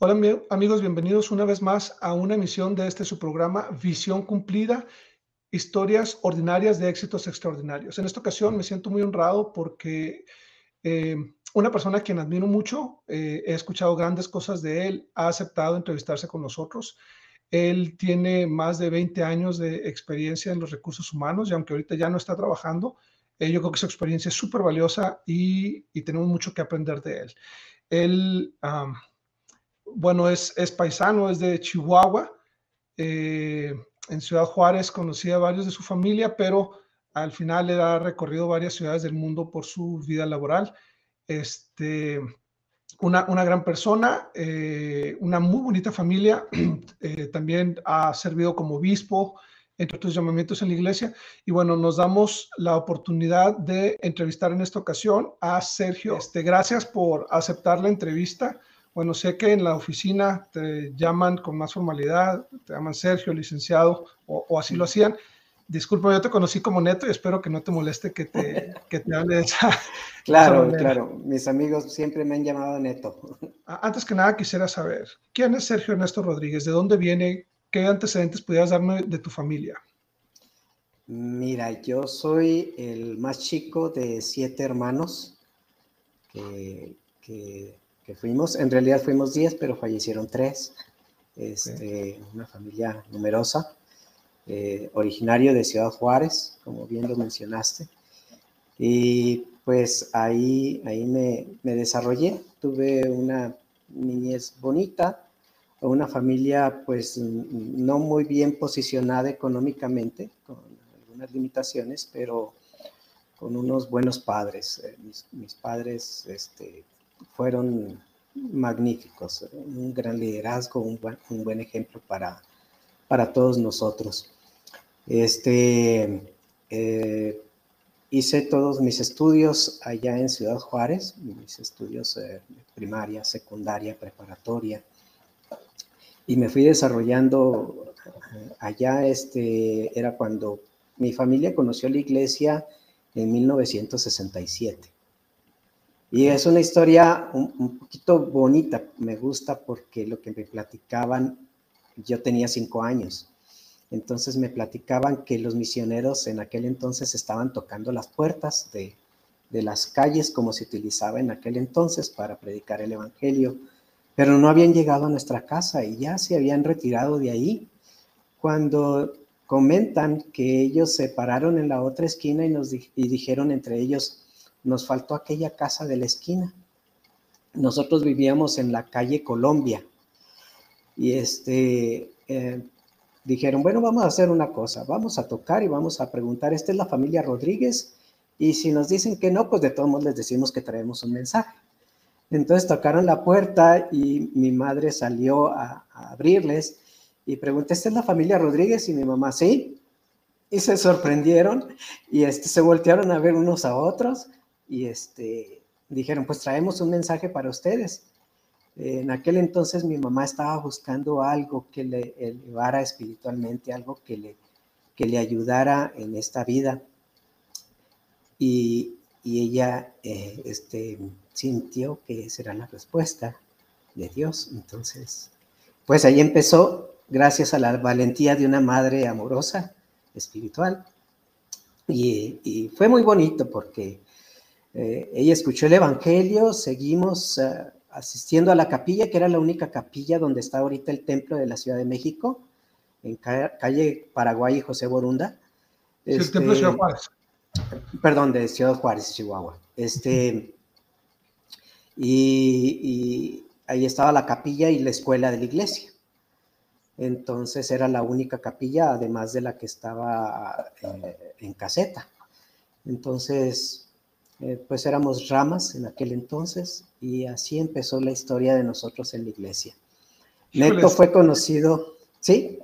Hola amigos, bienvenidos una vez más a una emisión de este su programa Visión Cumplida, historias ordinarias de éxitos extraordinarios. En esta ocasión me siento muy honrado porque eh, una persona a quien admiro mucho, eh, he escuchado grandes cosas de él, ha aceptado entrevistarse con nosotros. Él tiene más de 20 años de experiencia en los recursos humanos y aunque ahorita ya no está trabajando, eh, yo creo que su experiencia es súper valiosa y, tenemos mucho que aprender de él. Él bueno, es, es, paisano, es de Chihuahua. Eh, en Ciudad Juárez conocía a varios de su familia, pero al final le ha recorrido varias ciudades del mundo por su vida laboral. Este, una, una gran persona, eh, una muy bonita familia. Eh, también ha servido como obispo, entre otros llamamientos en la iglesia. Y bueno, nos damos la oportunidad de entrevistar en esta ocasión a Sergio. Este, gracias por aceptar la entrevista. Bueno, sé que en la oficina te llaman con más formalidad, te llaman Sergio, licenciado, o, así lo hacían. Disculpa, yo te conocí como Neto y espero que no te moleste que te, que te hable de esa. Claro, claro. Mis amigos siempre me han llamado Neto. Antes que nada, quisiera saber, ¿quién es Sergio Ernesto Rodríguez? ¿De dónde viene? ¿Qué antecedentes pudieras darme de tu familia? Mira, yo soy el más chico de siete hermanos que, que fuimos, en realidad fuimos 10, pero fallecieron 3, este, una familia numerosa, eh, originario de Ciudad Juárez, como bien lo mencionaste, y pues ahí, ahí me, me desarrollé, tuve una niñez bonita, una familia pues no muy bien posicionada económicamente, con algunas limitaciones, pero con unos buenos padres. Eh, mis, mis, padres este, fueron magníficos, un gran liderazgo, un buen, un buen ejemplo para, para todos nosotros. Este, eh, hice todos mis estudios allá en Ciudad Juárez, mis estudios eh, primaria, secundaria, preparatoria, y me fui desarrollando eh, allá, este, era cuando mi familia conoció la iglesia en 1967. Y es una historia un, poquito bonita, me gusta porque lo que me platicaban, yo tenía cinco años, entonces me platicaban que los misioneros en aquel entonces estaban tocando las puertas de, de las calles como se utilizaba en aquel entonces para predicar el Evangelio, pero no habían llegado a nuestra casa y ya se habían retirado de ahí. Cuando comentan que ellos se pararon en la otra esquina y nos dijeron entre ellos, nos faltó aquella casa de la esquina. Nosotros vivíamos en la calle Colombia y este, eh, dijeron, bueno, vamos a hacer una cosa, vamos a tocar y vamos a preguntar, ¿esta es la familia Rodríguez? Y si nos dicen que no, pues de todos modos les decimos que traemos un mensaje. Entonces tocaron la puerta y mi madre salió a, a abrirles y pregunté, ¿esta es la familia Rodríguez? Y mi mamá, sí. Y se sorprendieron y este, se voltearon a ver unos a otros y este, dijeron, pues traemos un mensaje para ustedes. En aquel entonces mi mamá estaba buscando algo que le elevara espiritualmente, algo que le, que le ayudara en esta vida. Y, y ella eh, este, sintió que esa era la respuesta de Dios. Entonces, pues ahí empezó, gracias a la valentía de una madre amorosa, espiritual. Y, y fue muy bonito porque eh, ella escuchó el Evangelio, seguimos eh, asistiendo a la capilla, que era la única capilla donde está ahorita el templo de la Ciudad de México, en calle Paraguay y José Borunda. el templo de Ciudad este, Juárez. Perdón, de Ciudad Juárez, Chihuahua. Este, y, ahí estaba la capilla y la escuela de la iglesia. Entonces era la única capilla, además de la que estaba eh, en caseta. Entonces, eh, pues éramos ramas en aquel entonces y así empezó la historia de nosotros en la iglesia. Neto fue conocido, ¿sí?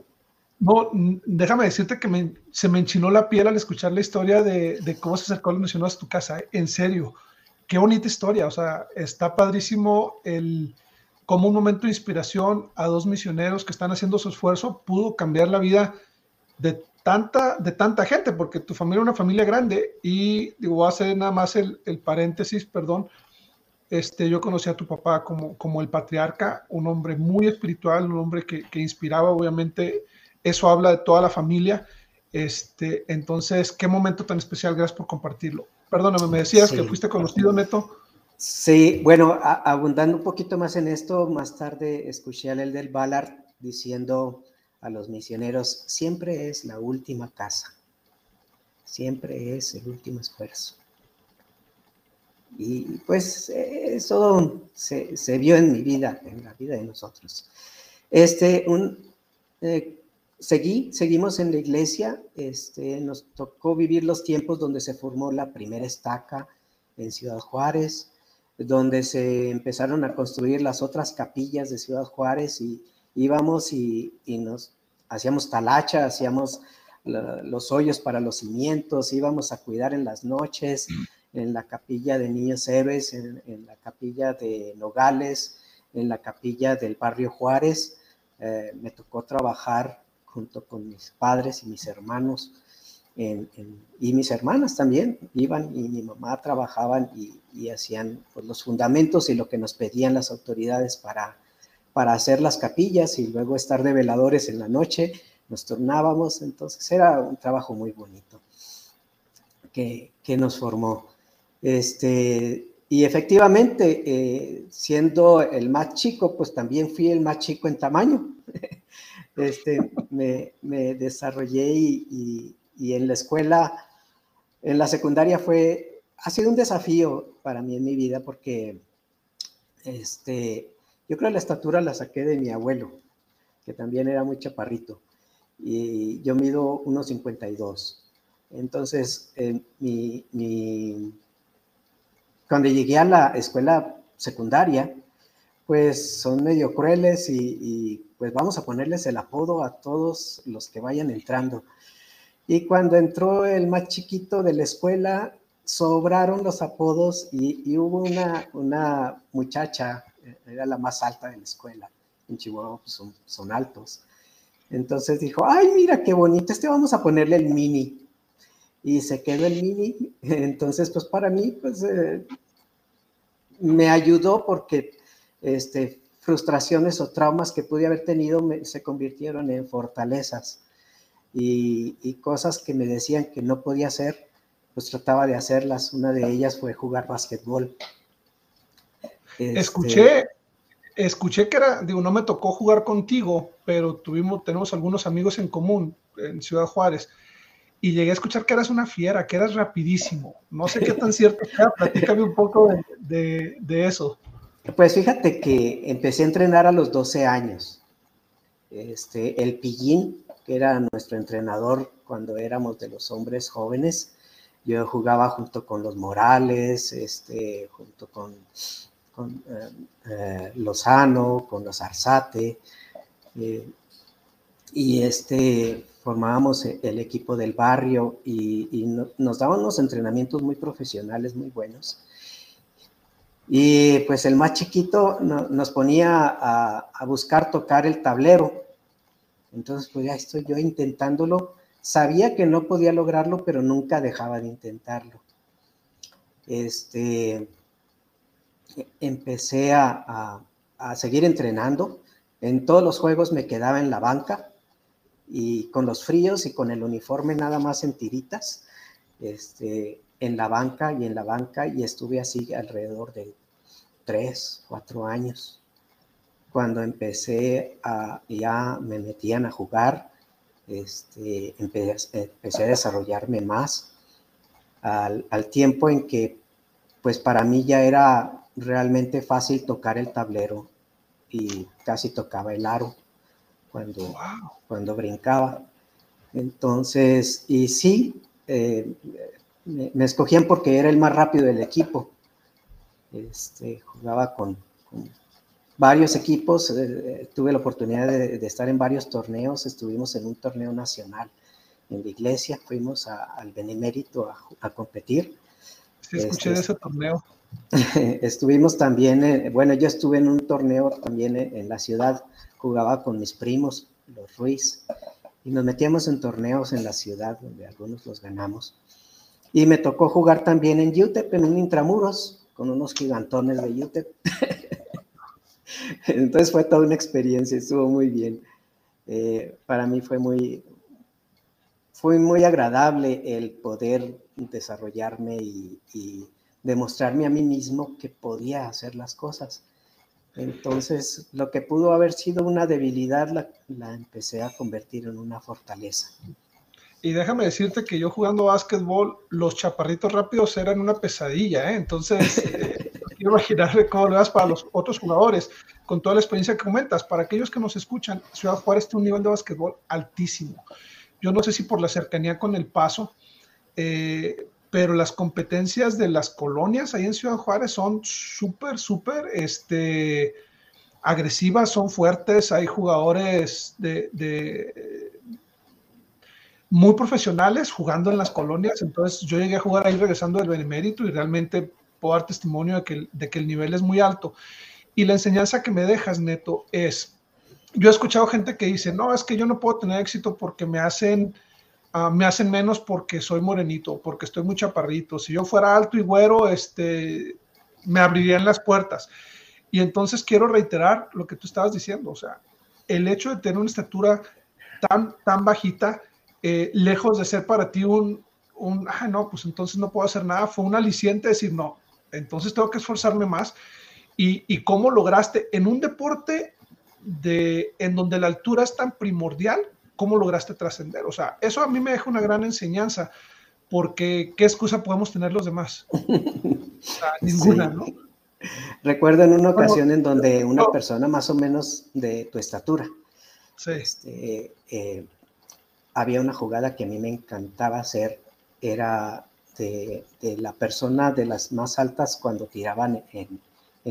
No, déjame decirte que se me enchinó la piel al escuchar la historia de, cómo se acercó los misioneros a tu casa. ¿eh? En serio, qué bonita historia. O sea, está padrísimo el cómo un momento de inspiración a dos misioneros que están haciendo su esfuerzo pudo cambiar la vida de tanta, de tanta gente, porque tu familia es una familia grande y digo, voy a hacer nada más el, paréntesis, perdón. este, yo conocí a tu papá como, como el patriarca, un hombre muy espiritual, un hombre que, que inspiraba, obviamente, eso habla de toda la familia. Este, entonces, qué momento tan especial, gracias por compartirlo. Perdóname, me decías que fuiste conocido, Neto. Sí, bueno, abundando un poquito más en esto, más tarde escuché a el del Ballard diciendo a los misioneros, siempre es la última casa, siempre es el último esfuerzo. Y pues eso se, se, vio en mi vida, en la vida de nosotros. Este, un, eh, seguí, seguimos en la iglesia, este, nos tocó vivir los tiempos donde se formó la primera estaca en Ciudad Juárez, donde se empezaron a construir las otras capillas de Ciudad Juárez y íbamos y, y nos hacíamos talacha, hacíamos los hoyos para los cimientos, íbamos a cuidar en las noches, en la capilla de Niños Héroes, en, la capilla de Nogales, en la capilla del barrio Juárez. Eh, me tocó trabajar junto con mis padres y mis hermanos y mis hermanas también iban y mi mamá trabajaban y, hacían pues, los fundamentos y lo que nos pedían las autoridades para, para hacer las capillas y luego estar de veladores en la noche, nos turnábamos, entonces era un trabajo muy bonito que, que nos formó. Este, y efectivamente, eh, siendo el más chico, pues también fui el más chico en tamaño. este, me, me desarrollé y, y, en la escuela, en la secundaria fue, ha sido un desafío para mí en mi vida porque este, yo creo que la estatura la saqué de mi abuelo, que también era muy chaparrito, y yo mido 1,52. Entonces, eh, mi, mi cuando llegué a la escuela secundaria, pues son medio crueles y, pues vamos a ponerles el apodo a todos los que vayan entrando. Y cuando entró el más chiquito de la escuela, sobraron los apodos y, hubo una, una, muchacha, era la más alta de la escuela, en Chihuahua pues son, son, altos. Entonces dijo, ay, mira qué bonito, este vamos a ponerle el mini y se quedó el mini. Entonces, pues para mí, pues eh, me ayudó porque este, frustraciones o traumas que pude haber tenido se convirtieron en fortalezas y, cosas que me decían que no podía hacer, pues trataba de hacerlas. Una de ellas fue jugar básquetbol. Este, escuché, escuché que era, digo, no me tocó jugar contigo, pero tuvimos, tenemos algunos amigos en común en Ciudad Juárez y llegué a escuchar que eras una fiera, que eras rapidísimo. No sé qué tan cierto sea, platícame un poco de, eso. Pues fíjate que empecé a entrenar a los 12 años. Este, el Pillín, que era nuestro entrenador cuando éramos de los hombres jóvenes, yo jugaba junto con los Morales, este, junto con, con eh, eh, Lozano, con los Arzate, eh, y este, formábamos e, el equipo del barrio y, nos daban unos entrenamientos muy profesionales, muy buenos. Y pues el más chiquito nos ponía a, buscar tocar el tablero. Entonces, pues ya estoy yo intentándolo. Sabía que no podía lograrlo, pero nunca dejaba de intentarlo. Este, empecé a seguir entrenando. En todos los juegos me quedaba en la banca y con los fríos y con el uniforme nada más en tiritas, este, en la banca y en la banca y estuve así alrededor de tres, cuatro años. Cuando empecé a, ya me metían a jugar, este, empecé, a desarrollarme más al, al tiempo en que pues para mí ya era realmente fácil tocar el tablero y casi tocaba el aro cuando, cuando brincaba. Entonces, y sí, eh, me, escogían porque era el más rápido del equipo. Este, jugaba con, varios equipos, eh, tuve la oportunidad de, estar en varios torneos, estuvimos en un torneo nacional en la iglesia, fuimos al Benemérito a, competir. Sí, escuché de este, ese torneo. estuvimos también, bueno, yo estuve en un torneo también en la ciudad jugaba con mis primos, los Ruiz, y nos metíamos en torneos en la ciudad, donde algunos los ganamos. Y me tocó jugar también en UTEP, en un intramuros, con unos gigantones de UTEP. Entonces fue toda una experiencia, estuvo muy bien. Eh, para mí fue muy, fue muy agradable el poder desarrollarme y, demostrarme a mí mismo que podía hacer las cosas. Entonces, lo que pudo haber sido una debilidad la, la empecé a convertir en una fortaleza. Y déjame decirte que yo jugando básquetbol, los chaparritos rápidos eran una pesadilla, ¿eh? Entonces, eh, quiero imaginar cómo lo das para los otros jugadores, con toda la experiencia que comentas. Para aquellos que nos escuchan, Ciudad Juárez tiene un nivel de básquetbol altísimo. Yo no sé si por la cercanía con el paso, eh, pero las competencias de las colonias ahí en Ciudad Juárez son súper, súper, este, agresivas, son fuertes, hay jugadores de muy profesionales jugando en las colonias. Entonces yo llegué a jugar ahí regresando del Benemérito y realmente puedo dar testimonio de que, de que el nivel es muy alto. Y la enseñanza que me dejas, Neto, es, yo he escuchado gente que dice, no, es que yo no puedo tener éxito porque me hacen, uh, me hacen menos porque soy morenito, porque estoy muy chaparrito. Si yo fuera alto y güero, este, me abrirían las puertas. Y entonces quiero reiterar lo que tú estabas diciendo, o sea, el hecho de tener una estatura tan, tan bajita, eh, lejos de ser para ti un, un, ah, no, pues entonces no puedo hacer nada, fue un aliciente decir, no, entonces tengo que esforzarme más. Y, y cómo lograste en un deporte de, en donde la altura es tan primordial, cómo lograste trascender. O sea, eso a mí me deja una gran enseñanza, porque ¿qué excusa podemos tener los demás? ninguna, ¿no? Recuerdo en una ocasión en donde una persona más o menos de tu estatura, sí. este, eh, había una jugada que a mí me encantaba hacer, era de, la persona de las más altas cuando tiraban en,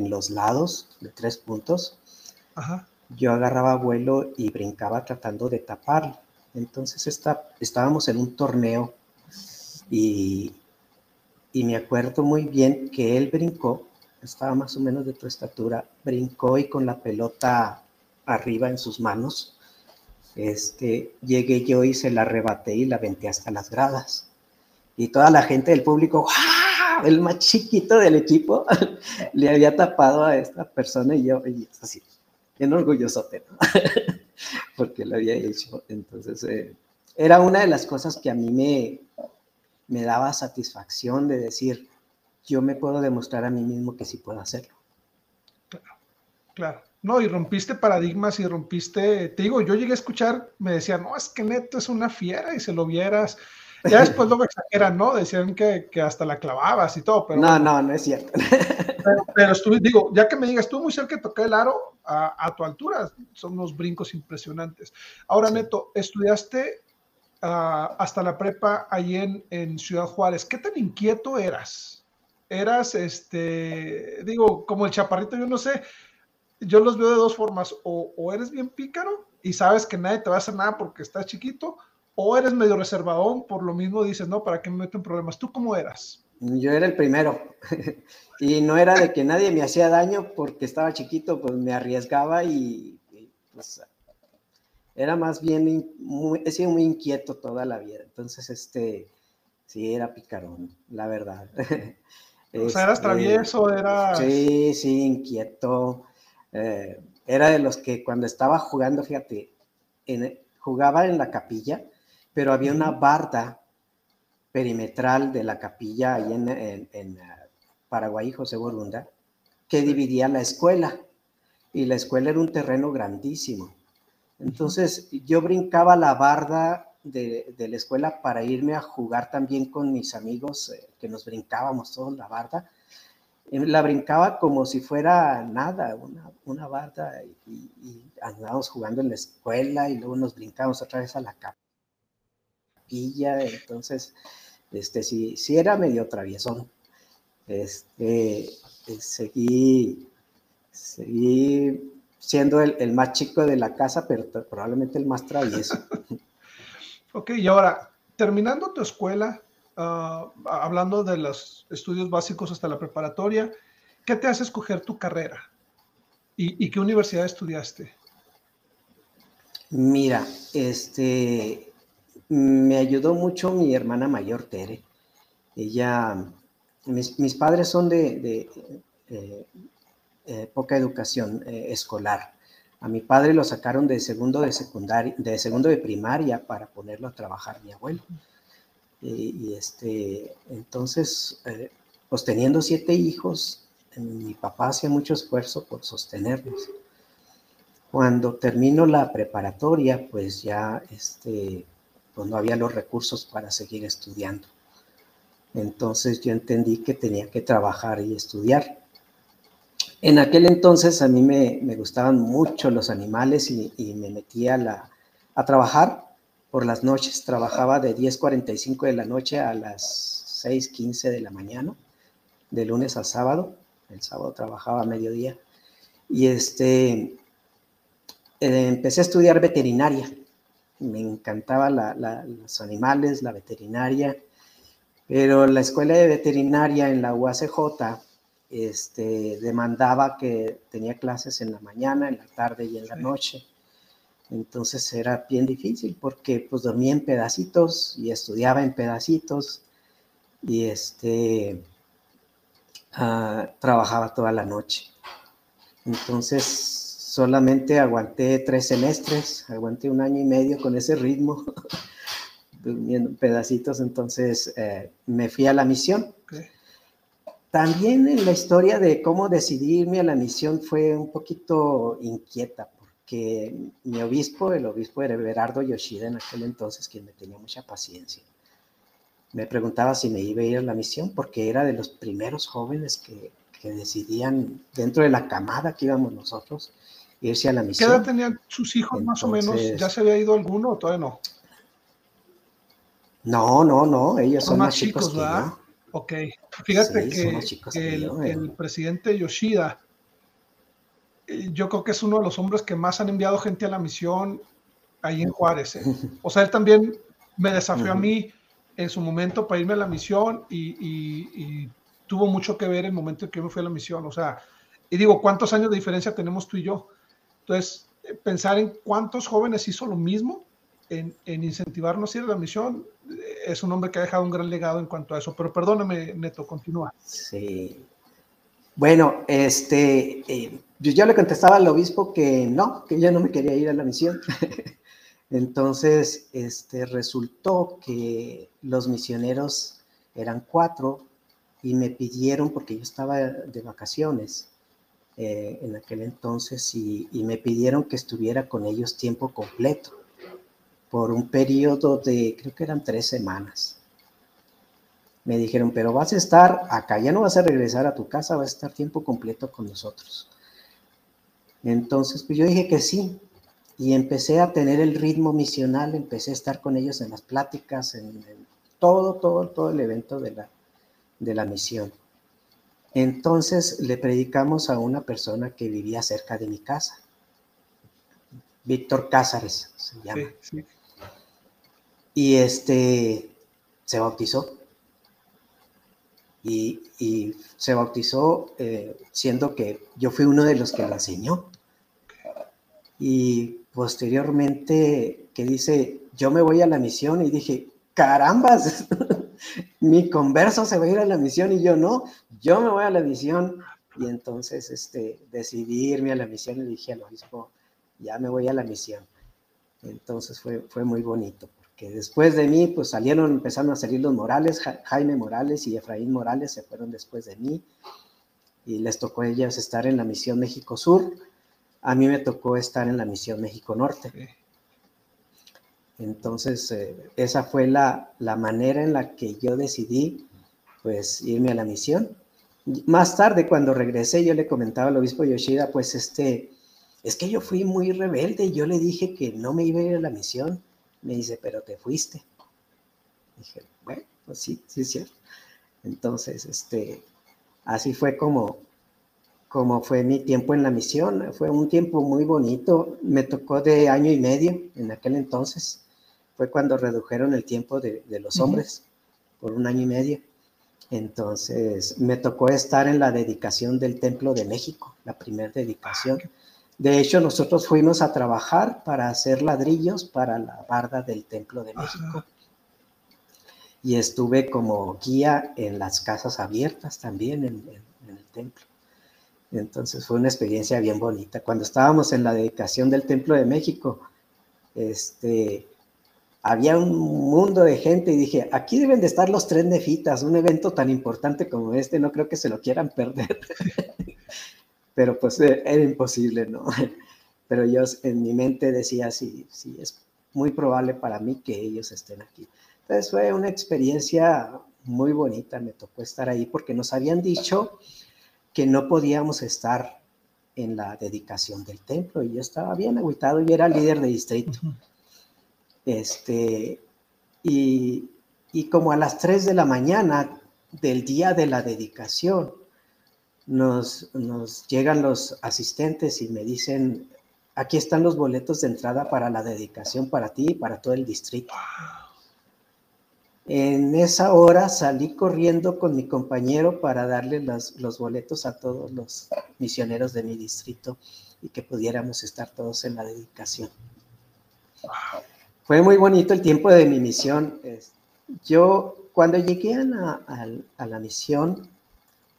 los lados de tres puntos. Yo agarraba vuelo y brincaba tratando de tapar. Entonces está, estábamos en un torneo y, y me acuerdo muy bien que él brincó, estaba más o menos de tu estatura, brincó y con la pelota arriba en sus manos este, llegué yo y se la arrebaté y la aventé hasta las gradas. Y toda la gente del público, el más chiquito del equipo, le había tapado a esta persona y yo, y así, bien orgulloso, porque lo había hecho. Entonces, eh, era una de las cosas que a mí me, me daba satisfacción de decir, yo me puedo demostrar a mí mismo que sí puedo hacerlo. Claro, claro. No, y rompiste paradigmas y rompiste, te digo, yo llegué a escuchar, me decían, no, es que Neto es una fiera y se lo vieras. Ya después luego exageran, ¿no? Decían que, que, hasta la clavabas y todo, pero... No, no, no es cierto. Pero, estuve, digo, ya que me digas, estuve muy cerca de tocar el aro a, a, tu altura, son unos brincos impresionantes. Ahora, sí. Neto, estudiaste uh, hasta la prepa ahí en, en Ciudad Juárez. ¿Qué tan inquieto eras? Eras, este, digo, como el chaparrito, yo no sé, yo los veo de dos formas, o, eres bien pícaro y sabes que nadie te va a hacer nada porque estás chiquito, o eres medio reservadón, por lo mismo dices, no, ¿para qué me meto en problemas? ¿Tú cómo eras? Yo era el primero, y no era de que nadie me hacía daño porque estaba chiquito, pues me arriesgaba y, pues era más bien, muy, he sido muy inquieto toda la vida, entonces este, sí, era picarón, la verdad. O sea, eras este, travieso, eras... Sí, sí, inquieto. Eh, era de los que cuando estaba jugando, fíjate, jugaba en la capilla, pero había una barda perimetral de la capilla ahí en, en, en eh, Paraguay, José Borunda, que dividía la escuela. Y la escuela era un terreno grandísimo. Entonces yo brincaba la barda de, de, la escuela para irme a jugar también con mis amigos, eh, que nos brincábamos todos la barda la brincaba como si fuera nada, una, una barda, y, y, andábamos jugando en la escuela y luego nos brincamos otra vez a la entonces, este, sí, sí era medio traviesón. Este, eh, seguí, seguí siendo el, el, más chico de la casa, pero probablemente el más travieso. ok, y ahora, terminando tu escuela, uh, hablando de los estudios básicos hasta la preparatoria, ¿qué te hace escoger tu carrera? ¿Y, y qué universidad estudiaste? Mira, este, me ayudó mucho mi hermana mayor, Tere. Ella mis, padres son de, eh, eh, poca educación escolar. A mi padre lo sacaron de segundo de secundaria, de segundo de primaria para ponerlo a trabajar mi abuelo. Y, este, entonces, pues teniendo siete hijos, mi papá hacía mucho esfuerzo por sostenerlos. Cuando termino la preparatoria, pues ya este, pues no había los recursos para seguir estudiando. Entonces yo entendí que tenía que trabajar y estudiar. En aquel entonces a mí me, gustaban mucho los animales y, me metía a, a trabajar por las noches. Trabajaba de 10.45 de la noche a las 6.15 de la mañana, de lunes a sábado. El sábado trabajaba a mediodía. Y este, eh, empecé a estudiar veterinaria. Me encantaban los animales, la veterinaria, pero la escuela de veterinaria en la UACJ este, demandaba que tenía clases en la mañana, en la tarde y en la noche. Entonces era bien difícil porque pues dormía en pedacitos y estudiaba en pedacitos y este, ah, trabajaba toda la noche. Entonces solamente aguanté tres semestres, aguanté un año y medio con ese ritmo, durmiendo pedacitos, entonces eh, me fui a la misión. También en la historia de cómo decidirme a la misión fue un poquito inquieta, porque mi obispo, el obispo era Yoshida en aquel entonces, quien me tenía mucha paciencia, me preguntaba si me iba a ir a la misión, porque era de los primeros jóvenes que, que decidían dentro de la camada que íbamos nosotros, irse a la misión. ¿Qué edad tenían sus hijos más o menos? ¿Ya se había ido alguno o todavía no? No, no, no, ellos son, más chicos, ¿verdad? Ok, fíjate que, el, presidente Yoshida, eh, yo creo que es uno de los hombres que más han enviado gente a la misión ahí en Juárez. ¿eh? O sea, él también me desafió a mí en su momento para irme a la misión y, y, tuvo mucho que ver el momento en que yo me fui a la misión. O sea, y digo, ¿cuántos años de diferencia tenemos tú y yo? Entonces, eh, pensar en cuántos jóvenes hizo lo mismo en, incentivarnos a ir a la misión, eh, es un hombre que ha dejado un gran legado en cuanto a eso. Pero perdóname, Neto, continúa. Sí. Bueno, este, eh, yo ya le contestaba al obispo que no, que ya no me quería ir a la misión. Entonces, este, resultó que los misioneros eran cuatro y me pidieron, porque yo estaba de vacaciones, eh, en aquel entonces y, me pidieron que estuviera con ellos tiempo completo por un periodo de, creo que eran tres semanas. Me dijeron, pero vas a estar acá, ya no vas a regresar a tu casa, vas a estar tiempo completo con nosotros. Entonces, pues yo dije que sí, y empecé a tener el ritmo misional, empecé a estar con ellos en las pláticas, en, todo, todo, todo el evento de la, de la misión. Entonces le predicamos a una persona que vivía cerca de mi casa. Víctor Cázares se llama. Y este se bautizó. Y, se bautizó eh, siendo que yo fui uno de los que lo enseñó. Y posteriormente que dice, yo me voy a la misión y dije, carambas, mi converso se va a ir a la misión y yo no, yo me voy a la misión. Y entonces este, decidí irme a la misión y dije al obispo, ya me voy a la misión. Entonces fue, fue muy bonito, porque después de mí, pues salieron, empezaron a salir los Morales, Jaime Morales y Efraín Morales se fueron después de mí, y les tocó a ellos estar en la misión México Sur, a mí me tocó estar en la misión México Norte. Entonces, eh, esa fue la, manera en la que yo decidí, pues, irme a la misión. Más tarde, cuando regresé, yo le comentaba al obispo Yoshida, pues, este, es que yo fui muy rebelde, yo le dije que no me iba a ir a la misión. Me dice, pero te fuiste. Dije, bueno, pues sí, sí es cierto. Entonces, este, así fue como, como fue mi tiempo en la misión. Fue un tiempo muy bonito. Me tocó de año y medio en aquel entonces fue cuando redujeron el tiempo de, los hombres por un año y medio. Entonces me tocó estar en la dedicación del Templo de México, la primera dedicación. De hecho, nosotros fuimos a trabajar para hacer ladrillos para la barda del Templo de México. y estuve como guía en las casas abiertas también en, el templo. Entonces fue una experiencia bien bonita. Cuando estábamos en la dedicación del Templo de México, este, había un mundo de gente y dije, aquí deben de estar los tres nefitas, un evento tan importante como este, no creo que se lo quieran perder. Pero pues eh, era imposible, ¿no? Pero yo en mi mente decía, sí, sí, es muy probable para mí que ellos estén aquí. Entonces fue una experiencia muy bonita, me tocó estar ahí porque nos habían dicho que no podíamos estar en la dedicación del templo y yo estaba bien aguitado y era líder de distrito. Este, y, y como a las 3 de la mañana del día de la dedicación, nos, nos llegan los asistentes y me dicen, aquí están los boletos de entrada para la dedicación para ti y para todo el distrito. En esa hora salí corriendo con mi compañero para darle los boletos a todos los misioneros de mi distrito y que pudiéramos estar todos en la dedicación. Fue muy bonito el tiempo de mi misión. Yo, cuando llegué a la, misión,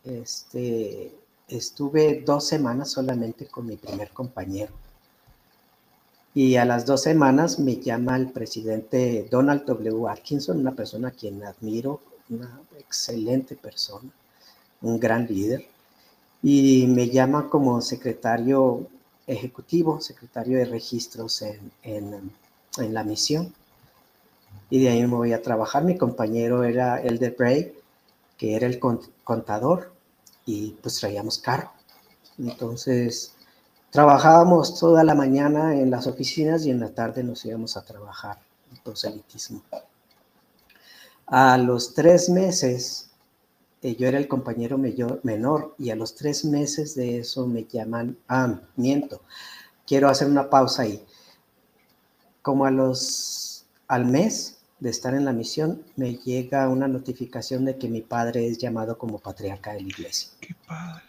este, estuve dos semanas solamente con mi primer compañero y a las dos semanas me llama el presidente Donald W. Atkinson, una persona a quien admiro, una excelente persona, un gran líder, y me llama como secretario ejecutivo, secretario de registros en, en, en la misión. Y de ahí me voy a trabajar. Mi compañero era el de Bray, que era el contador, y pues traíamos carro. Entonces, Trabajábamos toda la mañana en las oficinas y en la tarde nos íbamos a trabajar en proselitismo. A los tres meses, eh, yo era el compañero menor y a los tres meses de eso me llaman, ah, miento, quiero hacer una pausa ahí. Como a los, al mes de estar en la misión, me llega una notificación de que mi padre es llamado como patriarca de la iglesia. Qué padre.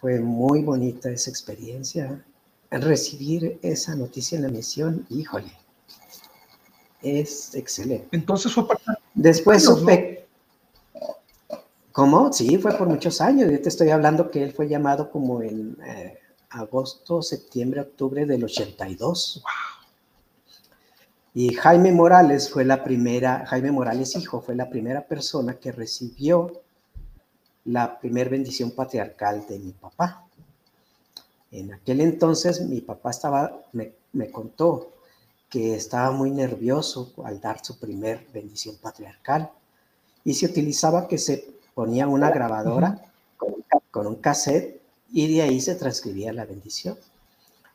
Fue muy bonita esa experiencia. Recibir esa noticia en la misión, híjole, es excelente. Entonces fue para... Después supe... ¿Cómo? Sí, fue por muchos años. Yo te estoy hablando que él fue llamado como en eh, agosto, septiembre, octubre del 82. Y Jaime Morales fue la primera, Jaime Morales hijo, fue la primera persona que recibió la primer bendición patriarcal de mi papá. En aquel entonces mi papá estaba, me, contó que estaba muy nervioso al dar su primer bendición patriarcal y se utilizaba que se ponía una grabadora con, un cassette y de ahí se transcribía la bendición.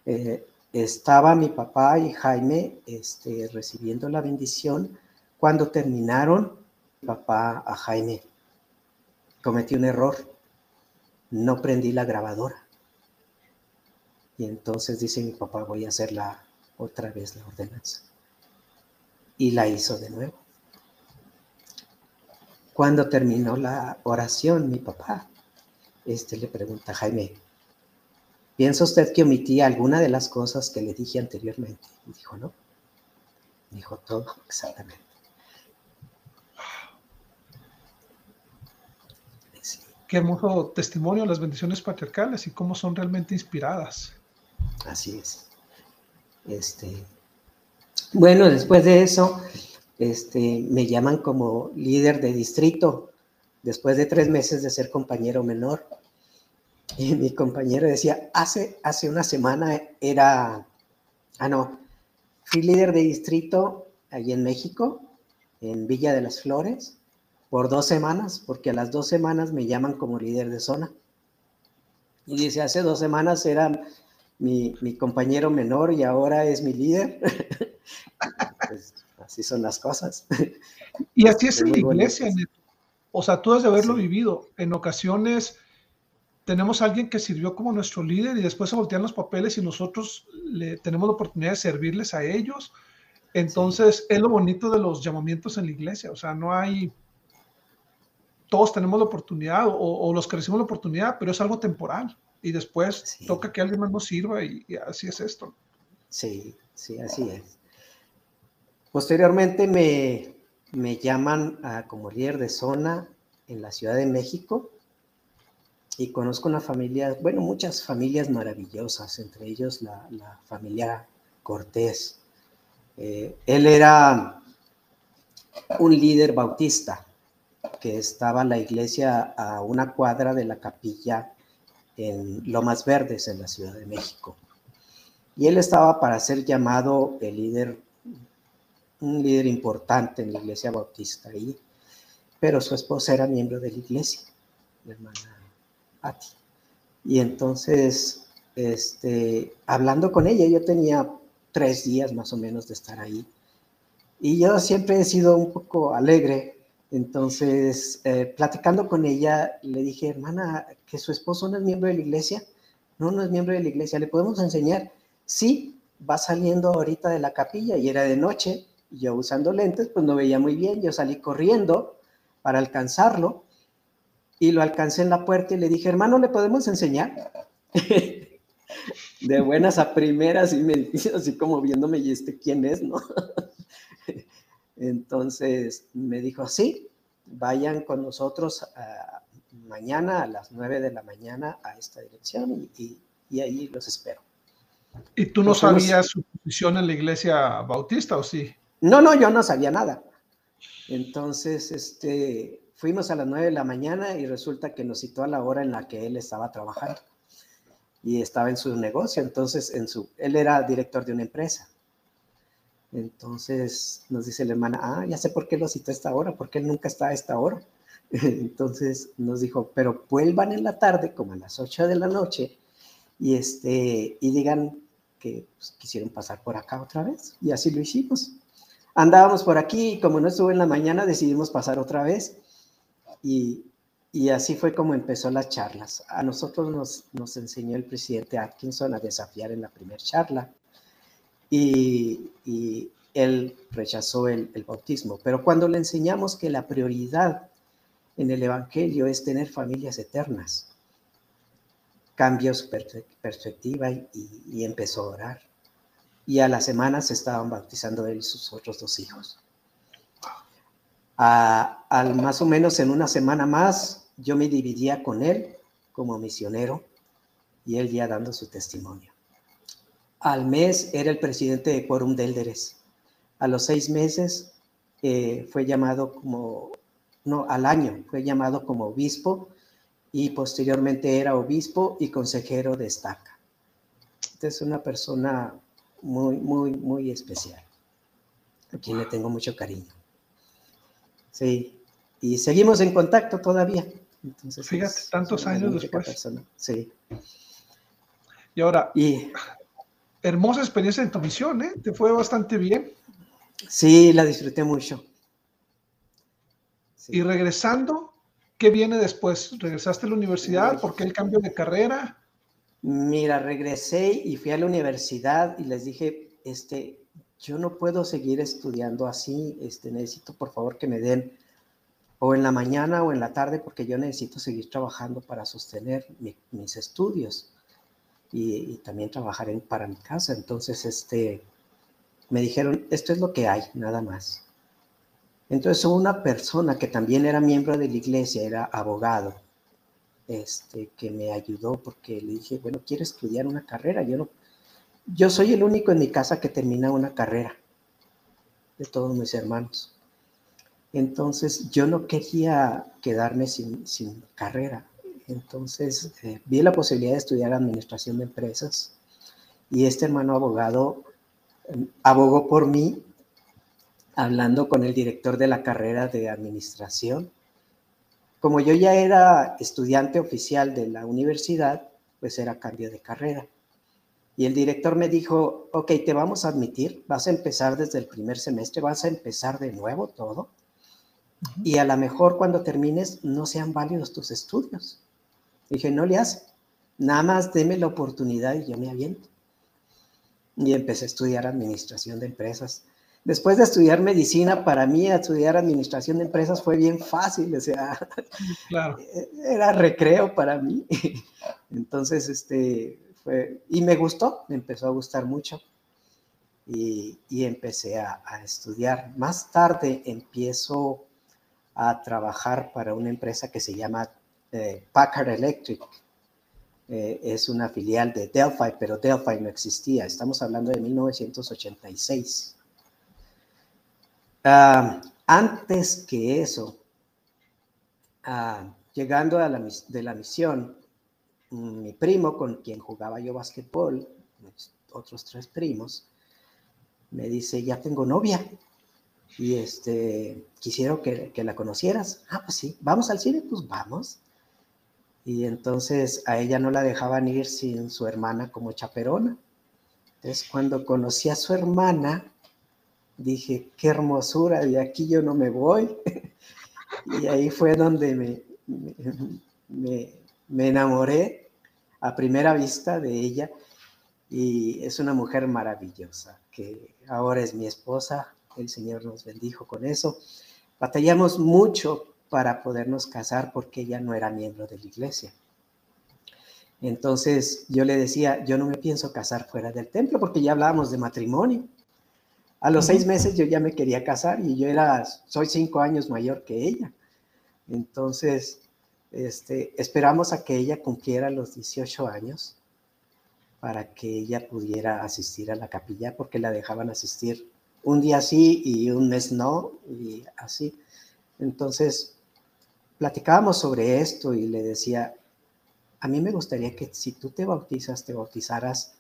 Eh, estaba mi papá y Jaime este, recibiendo la bendición. Cuando terminaron, mi papá a Jaime cometí un error, no prendí la grabadora. Y entonces dice mi papá, voy a hacer la, otra vez la ordenanza. Y la hizo de nuevo. Cuando terminó la oración, mi papá este, le pregunta a Jaime, ¿piensa usted que omití alguna de las cosas que le dije anteriormente? Y dijo, no. Dijo todo exactamente. qué hermoso testimonio las bendiciones patriarcales y cómo son realmente inspiradas. Así es. Este, bueno, después de eso, este, me llaman como líder de distrito, después de tres meses de ser compañero menor. Y mi compañero decía, hace, hace una semana era, ah, no, fui líder de distrito allí en México, en Villa de las Flores, por dos semanas, porque a las dos semanas me llaman como líder de zona. Y dice, hace dos semanas era mi, compañero menor y ahora es mi líder. Pues, así son las cosas. Y así es, en la iglesia. O sea, tú has de haberlo vivido. En ocasiones tenemos a alguien que sirvió como nuestro líder y después se voltean los papeles y nosotros le, tenemos la oportunidad de servirles a ellos. Entonces, es lo bonito de los llamamientos en la iglesia. O sea, no hay todos tenemos la oportunidad o, los que recibimos la oportunidad, pero es algo temporal y después toca que alguien más nos sirva y, así es esto. Sí, sí, así es. Posteriormente me, me llaman como líder de zona en la Ciudad de México y conozco una familia, bueno, muchas familias maravillosas, entre ellos la, familia Cortés. Eh, él era un líder bautista que estaba la iglesia a una cuadra de la capilla en Lomas Verdes, en la Ciudad de México. Y él estaba para ser llamado el líder, un líder importante en la iglesia bautista ahí, pero su esposa era miembro de la iglesia, la hermana a ti. Y entonces, este, hablando con ella, yo tenía tres días más o menos de estar ahí. Y yo siempre he sido un poco alegre. Entonces, eh, platicando con ella, le dije, hermana, que su esposo no es miembro de la iglesia. No, no es miembro de la iglesia. ¿Le podemos enseñar? Sí, va saliendo ahorita de la capilla y era de noche. Y yo usando lentes, pues no veía muy bien. Yo salí corriendo para alcanzarlo y lo alcancé en la puerta y le dije, hermano, ¿le podemos enseñar? de buenas a primeras y me dice así como viéndome, ¿y este quién es, no? Entonces me dijo, sí, vayan con nosotros ah, mañana a las nueve de la mañana a esta dirección y, ahí los espero. ¿Y tú no sabías su posición en la iglesia bautista o sí? No, no, yo no sabía nada. Entonces, este, Fuimos a las 9 de la mañana y resulta que nos citó a la hora en la que él estaba trabajando y estaba en su negocio. Entonces, en su, él era director de una empresa. Entonces nos dice la hermana, ah, ya sé por qué lo citó a esta hora, porque él nunca está a esta hora. Entonces nos dijo, pero vuelvan en la tarde, como a las 8 de la noche, y, este, y digan que pues, quisieron pasar por acá otra vez. Y así lo hicimos. Andábamos por aquí y como no estuvo en la mañana, decidimos pasar otra vez. Y, así fue como empezó las charlas. A nosotros nos, enseñó el presidente Atkinson a desafiar en la primera charla y, él rechazó el, bautismo. Pero cuando le enseñamos que la prioridad en el Evangelio es tener familias eternas, cambió su perspectiva y, y, empezó a orar. Y a la semana se estaban bautizando él y sus otros dos hijos al más o menos en una semana más, yo me dividía con él como misionero y él ya dando su testimonio. Al mes era el presidente de Quórum de Elderes. A los seis meses eh, fue llamado como, no, al año fue llamado como obispo y posteriormente era obispo y consejero de estaca. es una persona muy, muy, muy especial, a quien le tengo mucho cariño. Sí, y seguimos en contacto todavía. Entonces, Fíjate, tantos años después. Sí. Y ahora, y, hermosa experiencia en tu misión, ¿eh? Te fue bastante bien. Sí, la disfruté mucho. Y regresando, ¿qué viene después? ¿Regresaste a la universidad? ¿Por qué el cambio de carrera? Mira, regresé y fui a la universidad y les dije, este, yo no puedo seguir estudiando así, este, necesito por favor que me den o en la mañana o en la tarde porque yo necesito seguir trabajando para sostener mis estudios y, también trabajar en, para mi casa. Entonces, este, me dijeron, esto es lo que hay, nada más. Entonces, una persona que también era miembro de la iglesia, era abogado, este, que me ayudó porque le dije, bueno, quiero estudiar una carrera, yo no, yo soy el único en mi casa que termina una carrera de todos mis hermanos. Entonces yo no quería quedarme sin, carrera. Entonces eh, vi la posibilidad de estudiar administración de empresas y este hermano abogado em, abogó por mí hablando con el director de la carrera de administración. Como yo ya era estudiante oficial de la universidad, pues era cambio de carrera. Y el director me dijo, ok, te vamos a admitir, vas a empezar desde el primer semestre, vas a empezar de nuevo todo. Y a lo mejor cuando termines no sean válidos tus estudios. dije, no le hace, nada más deme la oportunidad y yo me aviento. Y empecé a estudiar administración de empresas. Después de estudiar medicina, para mí estudiar administración de empresas fue bien fácil, o sea, era recreo para mí. Entonces, este, y me gustó, me empezó a gustar mucho. y, empecé a, estudiar. Más tarde empiezo a trabajar para una empresa que se llama eh, Packard Electric. Eh, es una filial de Delphi, pero Delphi no existía. Estamos hablando de 1986. Ah, antes que eso, ah, llegando a la, de la misión, mi primo con quien jugaba yo básquetbol, otros tres primos, me dice, ya tengo novia y este, quisiera que, que, la conocieras. Ah, pues sí, vamos al cine, pues vamos. Y entonces a ella no la dejaban ir sin su hermana como chaperona. Entonces cuando conocí a su hermana, dije, qué hermosura, de aquí yo no me voy. y ahí fue donde me enamoré a primera vista de ella y es una mujer maravillosa, que ahora es mi esposa, el Señor nos bendijo con eso. Batallamos mucho para podernos casar porque ella no era miembro de la iglesia. Entonces yo le decía, yo no me pienso casar fuera del templo porque ya hablábamos de matrimonio. A los seis meses yo ya me quería casar y yo era, soy cinco años mayor que ella. Entonces, este, esperamos a que ella cumpliera los 18 años para que ella pudiera asistir a la capilla porque la dejaban asistir un día sí y un mes no y así. Entonces, platicábamos sobre esto y le decía, a mí me gustaría que si tú te bautizas, te bautizaras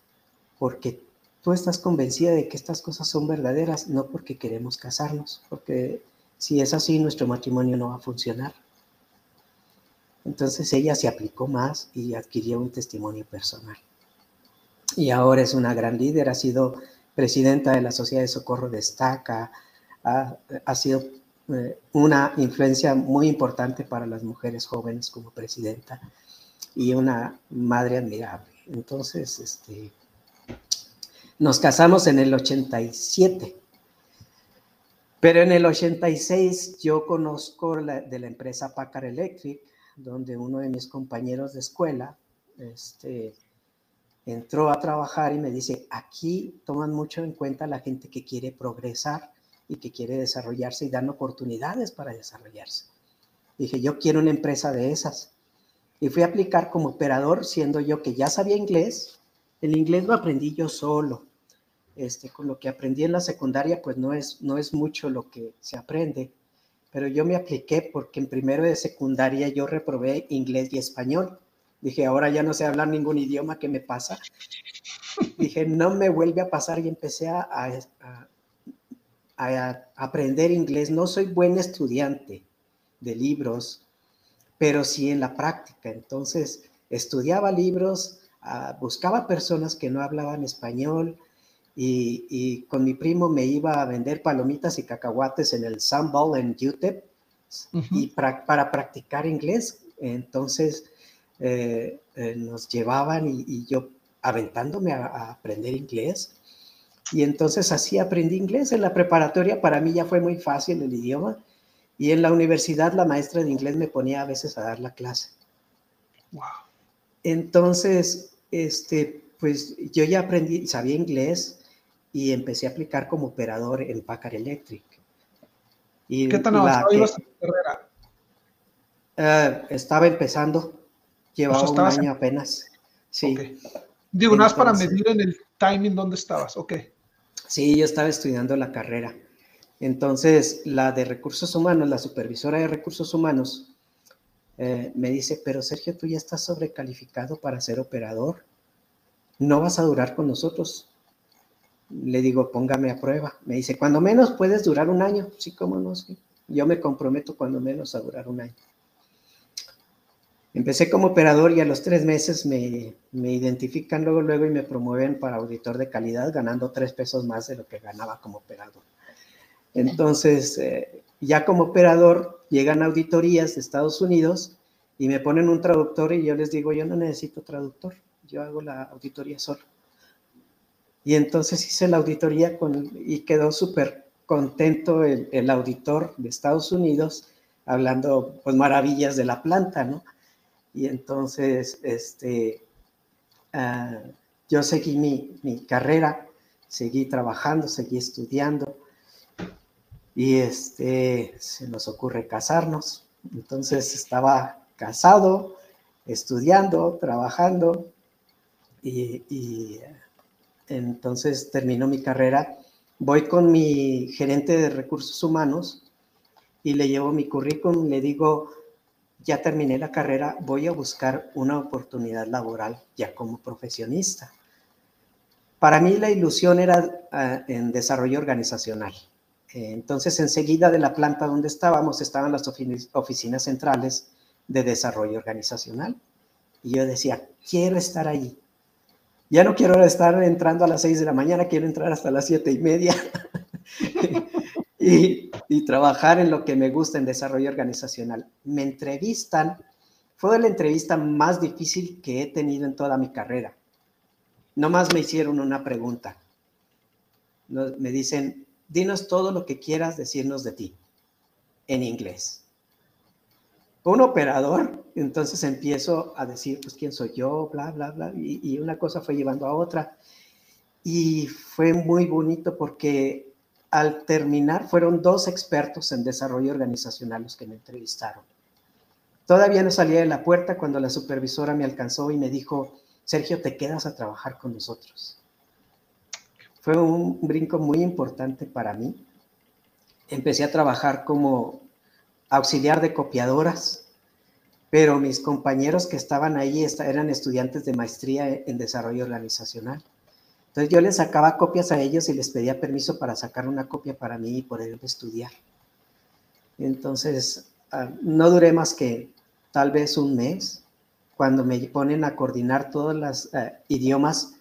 porque tú estás convencida de que estas cosas son verdaderas, no porque queremos casarnos, porque si es así, nuestro matrimonio no va a funcionar. Entonces ella se aplicó más y adquirió un testimonio personal y ahora es una gran líder, ha sido presidenta de la Sociedad de Socorro Destaca, ha, ha sido eh, una influencia muy importante para las mujeres jóvenes como presidenta y una madre admirable. Entonces, este, nos casamos en el 87, pero en el 86 yo conozco de la empresa Packard Electric, donde uno de mis compañeros de escuela, este, entró a trabajar y me dice, aquí toman mucho en cuenta la gente que quiere progresar y que quiere desarrollarse y dan oportunidades para desarrollarse. Dije, yo quiero una empresa de esas. Y fui a aplicar como operador, siendo yo que ya sabía inglés. El inglés lo aprendí yo solo. Este, con lo que aprendí en la secundaria, pues no es, no es mucho lo que se aprende. Pero yo me apliqué porque en primero de secundaria yo reprobé inglés y español. Dije, ahora ya no sé hablar ningún idioma, ¿qué me pasa? Dije, no me vuelve a pasar y empecé a, a, aprender inglés. No soy buen estudiante de libros, pero sí en la práctica. Entonces, estudiaba libros, ah, buscaba personas que no hablaban español y, con mi primo me iba a vender palomitas y cacahuates en el Sunball en UTEP y para practicar inglés. Entonces, eh, eh, nos llevaban y, yo aventándome a, aprender inglés. Y entonces así aprendí inglés. En la preparatoria para mí ya fue muy fácil el idioma. Y en la universidad la maestra de inglés me ponía a veces a dar la clase. Wow. Entonces, este, pues yo ya aprendí, sabía inglés y empecé a aplicar como operador en Packard Electric. Y ¿Qué tan avanzado ibas en tu carrera? Uh, estaba empezando. Llevaba un año apenas. Sí. Digo, nada más para medir en el timing dónde estabas, ok. Sí, yo estaba estudiando la carrera. Entonces, la de recursos humanos, la supervisora de recursos humanos, eh, me dice, pero Sergio, tú ya estás sobrecalificado para ser operador. No vas a durar con nosotros. Le digo, póngame a prueba. Me dice, cuando menos puedes durar un año. Sí, cómo no, sí. Yo me comprometo cuando menos a durar un año. Empecé como operador y a los tres meses me, identifican luego, luego y me promueven para auditor de calidad, ganando tres pesos más de lo que ganaba como operador. Entonces, eh, ya como operador, llegan auditorías de Estados Unidos y me ponen un traductor y yo les digo, yo no necesito traductor, yo hago la auditoría solo. Y entonces hice la auditoría y quedó súper contento el, auditor de Estados Unidos hablando pues maravillas de la planta, ¿no? Y entonces, este, ah, yo seguí mi, mi, carrera seguí trabajando, seguí estudiando y este, se nos ocurre casarnos. Entonces estaba casado, estudiando, trabajando y entonces terminó mi carrera. Voy con mi gerente de recursos humanos y le llevo mi currículum, le digo, ya terminé la carrera, voy a buscar una oportunidad laboral ya como profesionista. Para mí la ilusión era ah, en desarrollo organizacional. entonces, enseguida de la planta donde estábamos estaban las oficinas centrales de desarrollo organizacional. Y yo decía, quiero estar allí. Ya no quiero estar entrando a las seis de la mañana, quiero entrar hasta las siete y media. y, y, trabajar en lo que me gusta en desarrollo organizacional. Me entrevistan, fue la entrevista más difícil que he tenido en toda mi carrera. Nomás me hicieron una pregunta. Me dicen, dinos todo lo que quieras decirnos de ti, en inglés. Un operador, entonces empiezo a decir, pues, quién soy yo, bla, bla, bla, y, y una cosa fue llevando a otra. Y fue muy bonito porque al terminar, fueron dos expertos en desarrollo organizacional los que me entrevistaron. Todavía no salía de la puerta cuando la supervisora me alcanzó y me dijo, Sergio, te quedas a trabajar con nosotros. Fue un brinco muy importante para mí. Empecé a trabajar como auxiliar de copiadoras, pero mis compañeros que estaban ahí eran estudiantes de maestría en desarrollo organizacional. Entonces yo les sacaba copias a ellos y les pedía permiso para sacar una copia para mí y poder estudiar. Entonces, ah, no duré más que tal vez un mes cuando me ponen a coordinar todos los eh, idiomas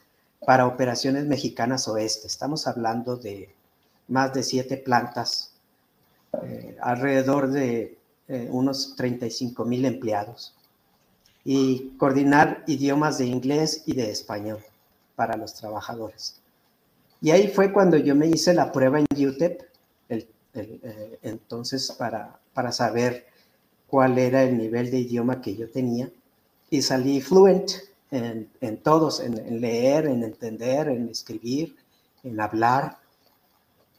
para operaciones mexicanas oeste. Estamos hablando de más de siete plantas, eh, alrededor de eh, unos 35 mil empleados. Y coordinar idiomas de inglés y de español para los trabajadores. Y ahí fue cuando yo me hice la prueba en UTEP, eh, entonces para, para saber cuál era el nivel de idioma que yo tenía. Y salí fluent en, en todos, en, leer, en entender, en escribir, en hablar.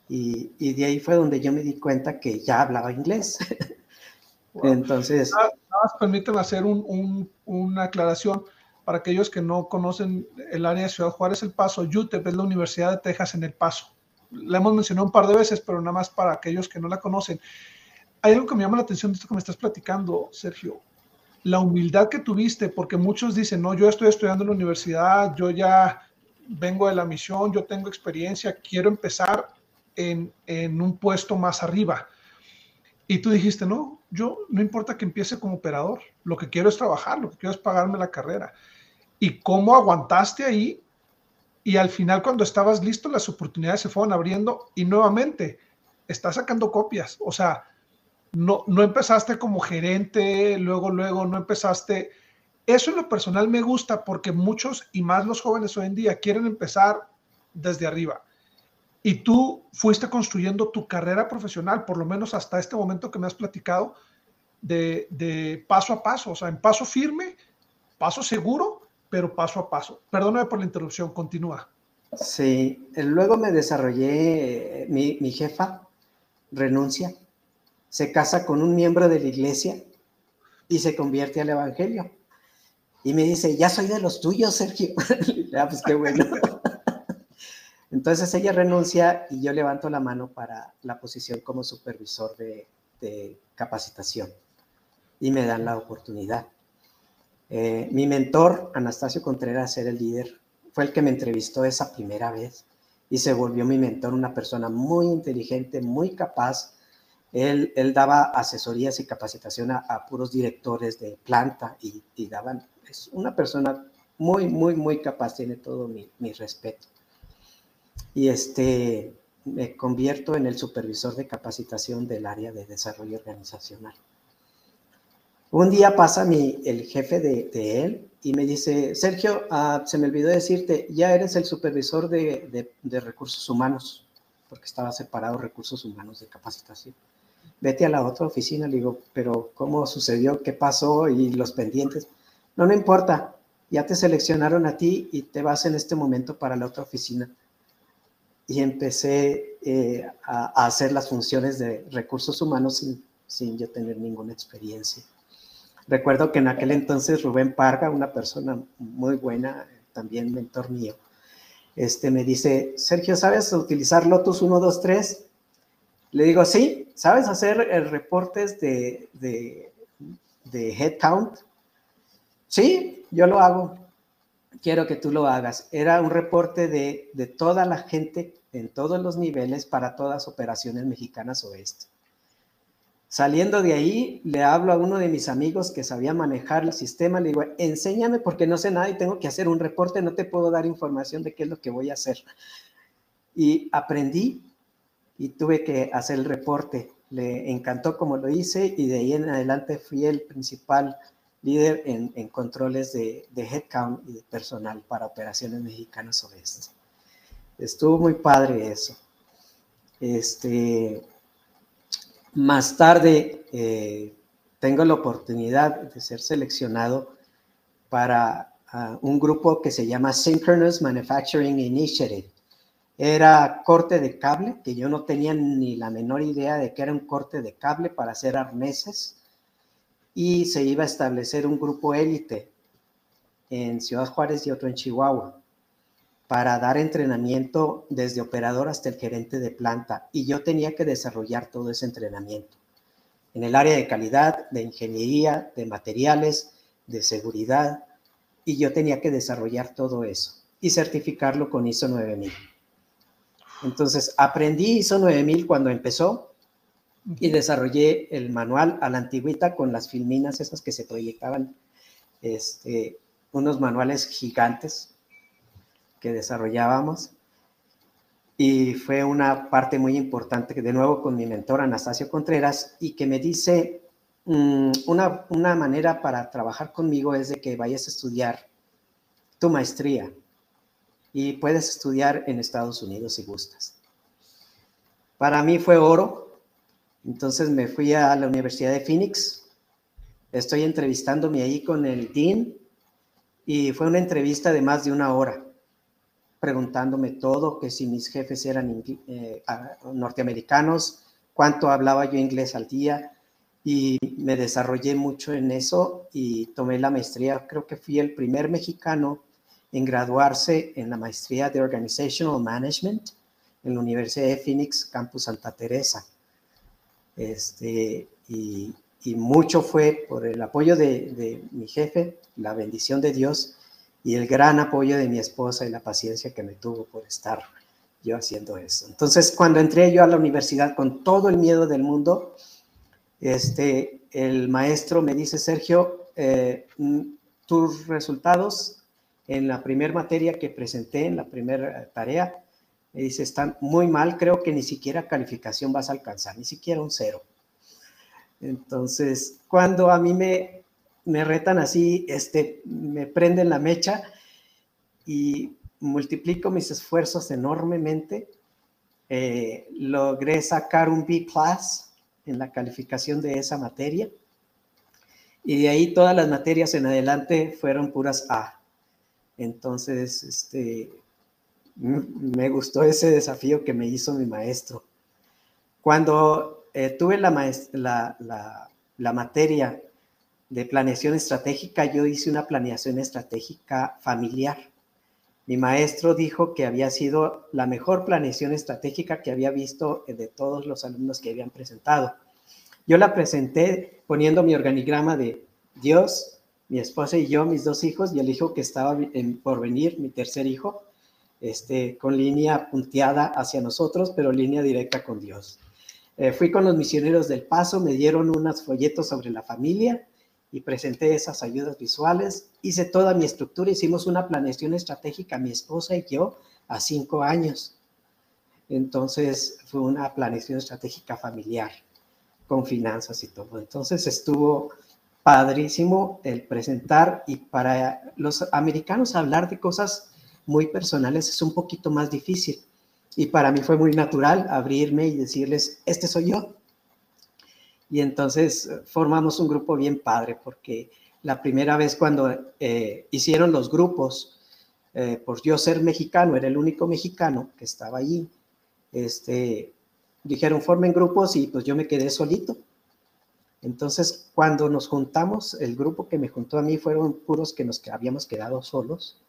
Y, y, de ahí fue donde yo me di cuenta que ya hablaba inglés. Entonces... Nada, más permíteme hacer un, un, una aclaración para aquellos que no conocen el área de Ciudad Juárez, El Paso, UTEP es la Universidad de Texas en El Paso. La hemos mencionado un par de veces, pero nada más para aquellos que no la conocen. Hay algo que me llama la atención de esto que me estás platicando, Sergio. La humildad que tuviste, porque muchos dicen, no, yo estoy estudiando en la universidad, yo ya vengo de la misión, yo tengo experiencia, quiero empezar en, un puesto más arriba. Y tú dijiste, no, yo no importa que empiece como operador, lo que quiero es trabajar, lo que quiero es pagarme la carrera y cómo aguantaste ahí y al final cuando estabas listo las oportunidades se fueron abriendo y nuevamente estás sacando copias, o sea, no, no empezaste como gerente, luego, luego, no empezaste. Eso en lo personal me gusta porque muchos y más los jóvenes hoy en día quieren empezar desde arriba. Y tú fuiste construyendo tu carrera profesional, por lo menos hasta este momento que me has platicado, de, de paso a paso, o sea, en paso firme, paso seguro, pero paso a paso. Perdóname por la interrupción, continúa. Sí, luego me desarrollé, mi, mi jefa renuncia, se casa con un miembro de la iglesia y se convierte al evangelio. Y me dice, ya soy de los tuyos, Sergio. ah, pues qué bueno. Entonces ella renuncia y yo levanto la mano para la posición como supervisor de, capacitación y me dan la oportunidad. Eh, mi mentor, Anastasio Contreras, era el líder, fue el que me entrevistó esa primera vez y se volvió mi mentor, una persona muy inteligente, muy capaz. Él, él daba asesorías y capacitación a, puros directores de planta y, y, daban, es una persona muy, muy, muy capaz, tiene todo mi respeto. Y este, me convierto en el supervisor de capacitación del área de desarrollo organizacional. Un día pasa mi, el jefe de, él y me dice, Sergio, ah, se me olvidó decirte, ya eres el supervisor de, recursos humanos, porque estaba separado recursos humanos de capacitación. Vete a la otra oficina, le digo, pero ¿cómo sucedió? ¿Qué pasó? Y los pendientes. No, no importa, ya te seleccionaron a ti y te vas en este momento para la otra oficina. Y empecé eh, a, hacer las funciones de recursos humanos sin, sin yo tener ninguna experiencia. Recuerdo que en aquel entonces Rubén Parga, una persona muy buena, también mentor mío, este, me dice, Sergio, ¿sabes utilizar Lotus 1, 2, 3? Le digo, sí, ¿sabes hacer eh, reportes de, de, de headcount? Sí, yo lo hago. Quiero que tú lo hagas. Era un reporte de, de toda la gente en todos los niveles para todas operaciones mexicanas oeste. Saliendo de ahí, le hablo a uno de mis amigos que sabía manejar el sistema, le digo, enséñame porque no sé nada y tengo que hacer un reporte, no te puedo dar información de qué es lo que voy a hacer. Y aprendí y tuve que hacer el reporte. Le encantó como lo hice y de ahí en adelante fui el principal líder en, controles de, de, headcount y de personal para operaciones mexicanas oeste. Estuvo muy padre eso. Este, más tarde eh, tengo la oportunidad de ser seleccionado para ah, un grupo que se llama Synchronous Manufacturing Initiative era corte de cable, que yo no tenía ni la menor idea de que era un corte de cable para hacer arneses, y se iba a establecer un grupo élite en Ciudad Juárez y otro en Chihuahua para dar entrenamiento desde operador hasta el gerente de planta, y yo tenía que desarrollar todo ese entrenamiento en el área de calidad, de ingeniería, de materiales, de seguridad, y yo tenía que desarrollar todo eso y certificarlo con ISO 9000. Entonces, aprendí ISO 9000 cuando empezó y desarrollé el manual a la antigüita con las filminas esas que se proyectaban, este, unos manuales gigantes que desarrollábamos. Y fue una parte muy importante, que de nuevo con mi mentor Anastasio Contreras, y que me dice, mm, una, una manera para trabajar conmigo es de que vayas a estudiar tu maestría y puedes estudiar en Estados Unidos si gustas. Para mí fue oro, entonces me fui a la Universidad de Phoenix, estoy entrevistándome ahí con el dean y fue una entrevista de más de una hora, preguntándome todo, que si mis jefes eran eh, norteamericanos, cuánto hablaba yo inglés al día y me desarrollé mucho en eso y tomé la maestría, creo que fui el primer mexicano en graduarse en la maestría de Organizational Management en la Universidad de Phoenix, Campus Santa Teresa. Este, y, mucho fue por el apoyo de, mi jefe, la bendición de Dios y el gran apoyo de mi esposa y la paciencia que me tuvo por estar yo haciendo eso. Entonces, cuando entré yo a la universidad con todo el miedo del mundo, este, el maestro me dice, Sergio, eh, mm, tus resultados en la primera materia que presenté, en la primera eh, tarea, me dice, están muy mal, creo que ni siquiera calificación vas a alcanzar, ni siquiera un cero. Entonces, cuando a mí me, me retan así, este, me prenden la mecha y multiplico mis esfuerzos enormemente, eh, logré sacar un B class en la calificación de esa materia y de ahí todas las materias en adelante fueron puras A. Entonces, este, me gustó ese desafío que me hizo mi maestro. Cuando eh, tuve la, la, materia de planeación estratégica, yo hice una planeación estratégica familiar. Mi maestro dijo que había sido la mejor planeación estratégica que había visto de todos los alumnos que habían presentado. Yo la presenté poniendo mi organigrama de Dios, mi esposa y yo, mis dos hijos, y el hijo que estaba por venir, mi tercer hijo, este, con línea punteada hacia nosotros, pero línea directa con Dios. Eh, fui con los misioneros del paso, me dieron unos folletos sobre la familia y presenté esas ayudas visuales. Hice toda mi estructura, hicimos una planeación estratégica, mi esposa y yo, a cinco años. Entonces fue una planeación estratégica familiar, con finanzas y todo. Entonces estuvo padrísimo el presentar y para los americanos hablar de cosas muy personales es un poquito más difícil. Y para mí fue muy natural abrirme y decirles, este soy yo. Y entonces eh, formamos un grupo bien padre porque la primera vez cuando eh, hicieron los grupos, eh, por yo ser mexicano, era el único mexicano que estaba allí, este, dijeron formen grupos y pues yo me quedé solito. Entonces, cuando nos juntamos, el grupo que me juntó a mí fueron puros que nos habíamos quedado solos.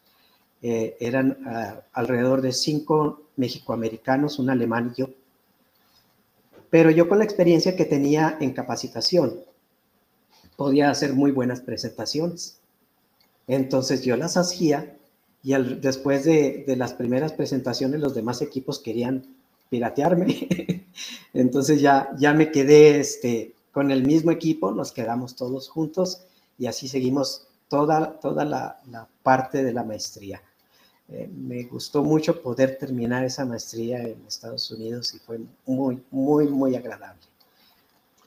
Eran ah, alrededor de cinco mexicoamericanos, un alemán y yo. Pero yo con la experiencia que tenía en capacitación, podía hacer muy buenas presentaciones. Entonces yo las hacía y después de, las primeras presentaciones los demás equipos querían piratearme. Entonces ya, ya me quedé este, con el mismo equipo, nos quedamos todos juntos y así seguimos toda, toda la, parte de la maestría. Eh, me gustó mucho poder terminar esa maestría en Estados Unidos y fue muy, muy, muy agradable.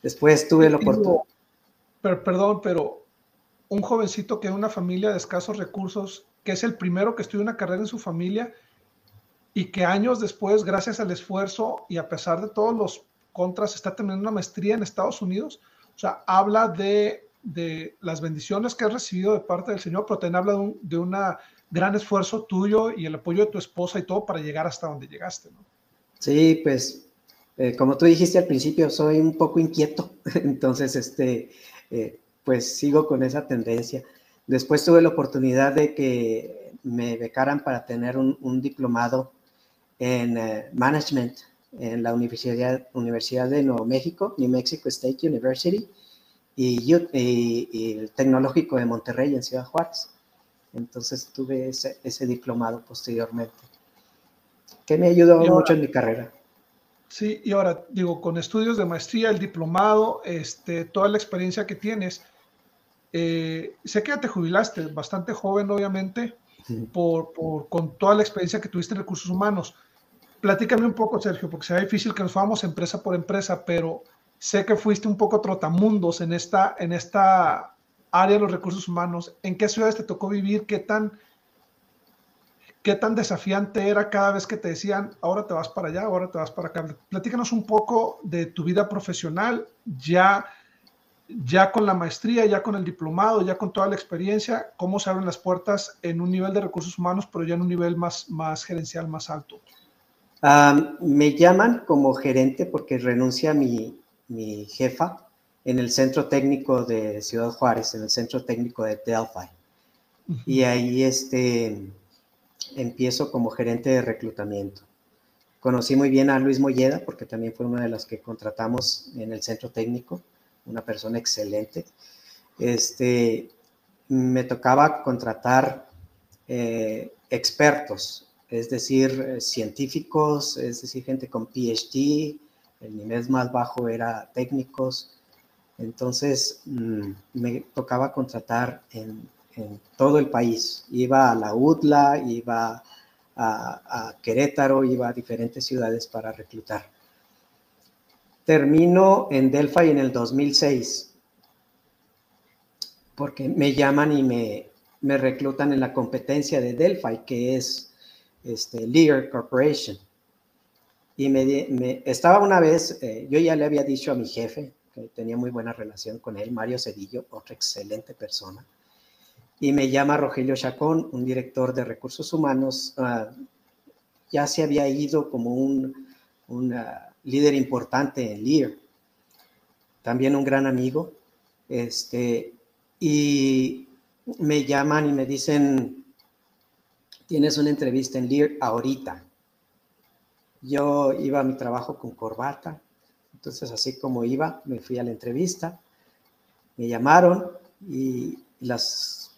Después tuve la oportunidad. perdón, pero un jovencito que es una familia de escasos recursos, que es el primero que estudia una carrera en su familia y que años después, gracias al esfuerzo y a pesar de todos los contras, está teniendo una maestría en Estados Unidos. O sea, habla de, de las bendiciones que has recibido de parte del Señor, pero también habla de un de una gran esfuerzo tuyo y el apoyo de tu esposa y todo para llegar hasta donde llegaste, ¿no? Sí, pues eh, como tú dijiste al principio, soy un poco inquieto, entonces, este, eh, pues sigo con esa tendencia. Después tuve la oportunidad de que me becaran para tener un, diplomado en eh, management en la Universidad, Universidad de Nuevo México, New Mexico State University, y, el Tecnológico de Monterrey en Ciudad Juárez. Entonces tuve ese, ese diplomado posteriormente, que me ayudó mucho en mi carrera. Sí, y ahora digo, con estudios de maestría, el diplomado, este, toda la experiencia que tienes, eh, sé que ya te jubilaste, bastante joven obviamente, por, por, con toda la experiencia que tuviste en recursos humanos. Platícame un poco, Sergio, porque será difícil que nos fuéramos empresa por empresa, pero sé que fuiste un poco trotamundos en esta, en esta área de los recursos humanos. ¿En qué ciudades te tocó vivir? ¿Qué tan, qué tan desafiante era cada vez que te decían, ahora te vas para allá, ahora te vas para acá? Platícanos un poco de tu vida profesional, ya, ya con la maestría, ya con el diplomado, ya con toda la experiencia, cómo se abren las puertas en un nivel de recursos humanos, pero ya en un nivel más, más gerencial, más alto me llaman como gerente porque renuncia mi, mi, jefa en el centro técnico de Ciudad Juárez, en el centro técnico de Delphi. Y ahí este, empiezo como gerente de reclutamiento. Conocí muy bien a Luis Molleda porque también fue una de las que contratamos en el centro técnico, una persona excelente. Este, me tocaba contratar eh, expertos es decir, científicos, es decir, gente con PhD, el nivel más bajo era técnicos. Entonces, mm, me tocaba contratar en, todo el país. Iba a la UTLA, iba a, Querétaro, iba a diferentes ciudades para reclutar. Termino en Delphi en el 2006, porque me llaman y me, reclutan en la competencia de Delphi, que es este, Lear Corporation. Y me, estaba una vez, eh, yo ya le había dicho a mi jefe, que tenía muy buena relación con él, Mario Cedillo, otra excelente persona, y me llama Rogelio Chacón, un director de recursos humanos, ah, ya se había ido como un, un ah, líder importante en Lear, también un gran amigo, este, y me llaman y me dicen, tienes una entrevista en Lear ahorita. Yo iba a mi trabajo con corbata, entonces así como iba, me fui a la entrevista, me llamaron y los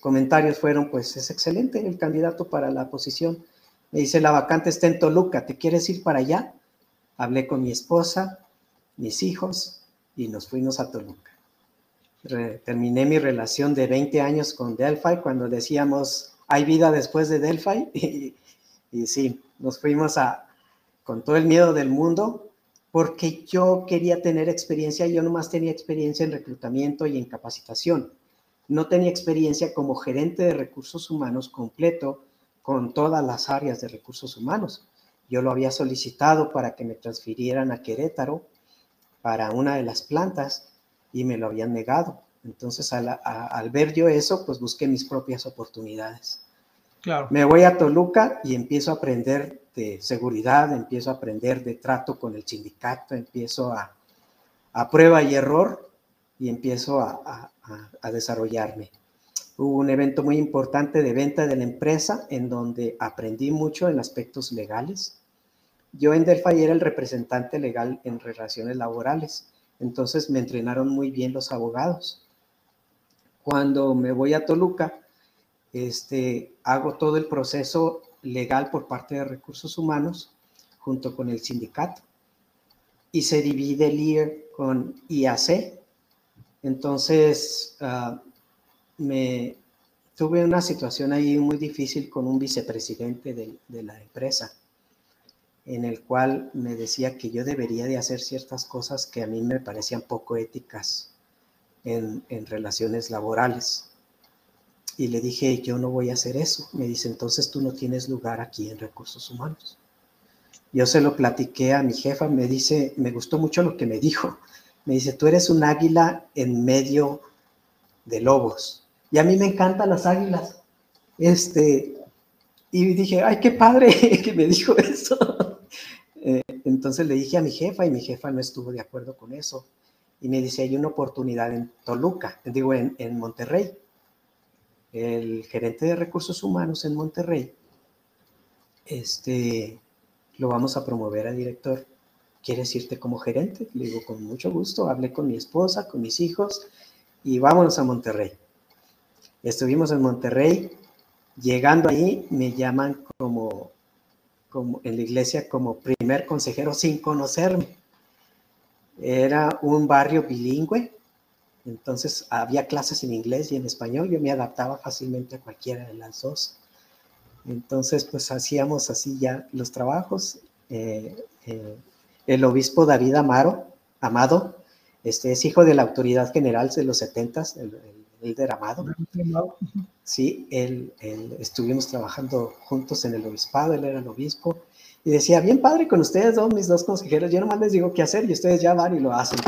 comentarios fueron, pues es excelente el candidato para la posición. Me dice, la vacante está en Toluca, ¿te quieres ir para allá? Hablé con mi esposa, mis hijos y nos fuimos a Toluca. terminé mi relación de 20 años con Delphi cuando decíamos, hay vida después de Delphi y, sí, nos fuimos a, con todo el miedo del mundo porque yo quería tener experiencia, yo nomás tenía experiencia en reclutamiento y en capacitación. No tenía experiencia como gerente de recursos humanos completo con todas las áreas de recursos humanos. Yo lo había solicitado para que me transfirieran a Querétaro para una de las plantas y me lo habían negado. Entonces, al, ver yo eso, pues busqué mis propias oportunidades. Claro. Me voy a Toluca y empiezo a aprender de seguridad, empiezo a aprender de trato con el sindicato, empiezo a, a prueba y error y empiezo a, a, desarrollarme. Hubo un evento muy importante de venta de la empresa en donde aprendí mucho en aspectos legales. Yo en Delphi era el representante legal en relaciones laborales, entonces me entrenaron muy bien los abogados. Cuando me voy a Toluca, este, hago todo el proceso legal por parte de recursos humanos junto con el sindicato y se divide el IER con IAC. Entonces, ah, me tuve una situación ahí muy difícil con un vicepresidente de, la empresa, en el cual me decía que yo debería de hacer ciertas cosas que a mí me parecían poco éticas en, en relaciones laborales. Y le dije, yo no voy a hacer eso. Me dice, entonces tú no tienes lugar aquí en recursos humanos. Yo se lo platiqué a mi jefa, me dice, me gustó mucho lo que me dijo. Me dice, tú eres un águila en medio de lobos. Y a mí me encantan las águilas. Este, y dije, ay, qué padre que me dijo eso. Eh, entonces le dije a mi jefa y mi jefa no estuvo de acuerdo con eso. Y me dice, hay una oportunidad en Toluca, digo, en, en Monterrey el gerente de recursos humanos en Monterrey, este, lo vamos a promover a director. ¿Quieres irte como gerente? Le digo, con mucho gusto, hablé con mi esposa, con mis hijos y vámonos a Monterrey. Estuvimos en Monterrey, llegando ahí me llaman como, como en la iglesia como primer consejero sin conocerme. Era un barrio bilingüe, entonces había clases en inglés y en español, yo me adaptaba fácilmente a cualquiera de las dos. Entonces, pues hacíamos así ya los trabajos. Eh, eh, el obispo David Amaro, Amado, este es hijo de la autoridad general de los 70, el, el, el Amado. Sí, él, estuvimos trabajando juntos en el obispado, él era el obispo. Y decía, bien padre con ustedes dos, mis dos consejeros, yo nomás les digo qué hacer y ustedes ya van y lo hacen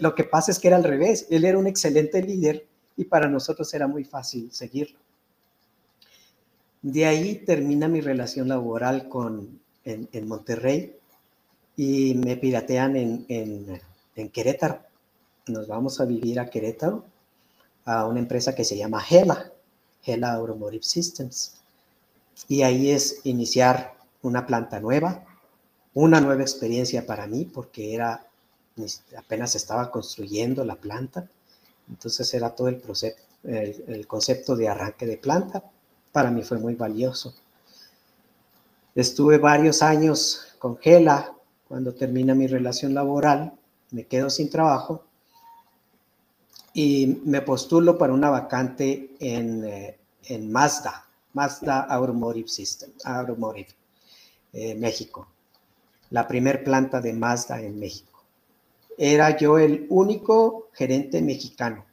lo que pasa es que era al revés. Él era un excelente líder y para nosotros era muy fácil seguirlo. De ahí termina mi relación laboral con, en, Monterrey y me piratean en, en, Querétaro. Nos vamos a vivir a Querétaro, a una empresa que se llama Hela, Hela Automotive Systems. Y ahí es iniciar una planta nueva, una nueva experiencia para mí, porque era apenas estaba construyendo la planta, entonces era todo el, proceso, el, concepto de arranque de planta, para mí fue muy valioso. Estuve varios años con Gela, cuando termina mi relación laboral, me quedo sin trabajo y me postulo para una vacante en, eh, en Mazda, Mazda Automotive System, Automotive, eh, México, la primer planta de Mazda en México era yo el único gerente mexicano.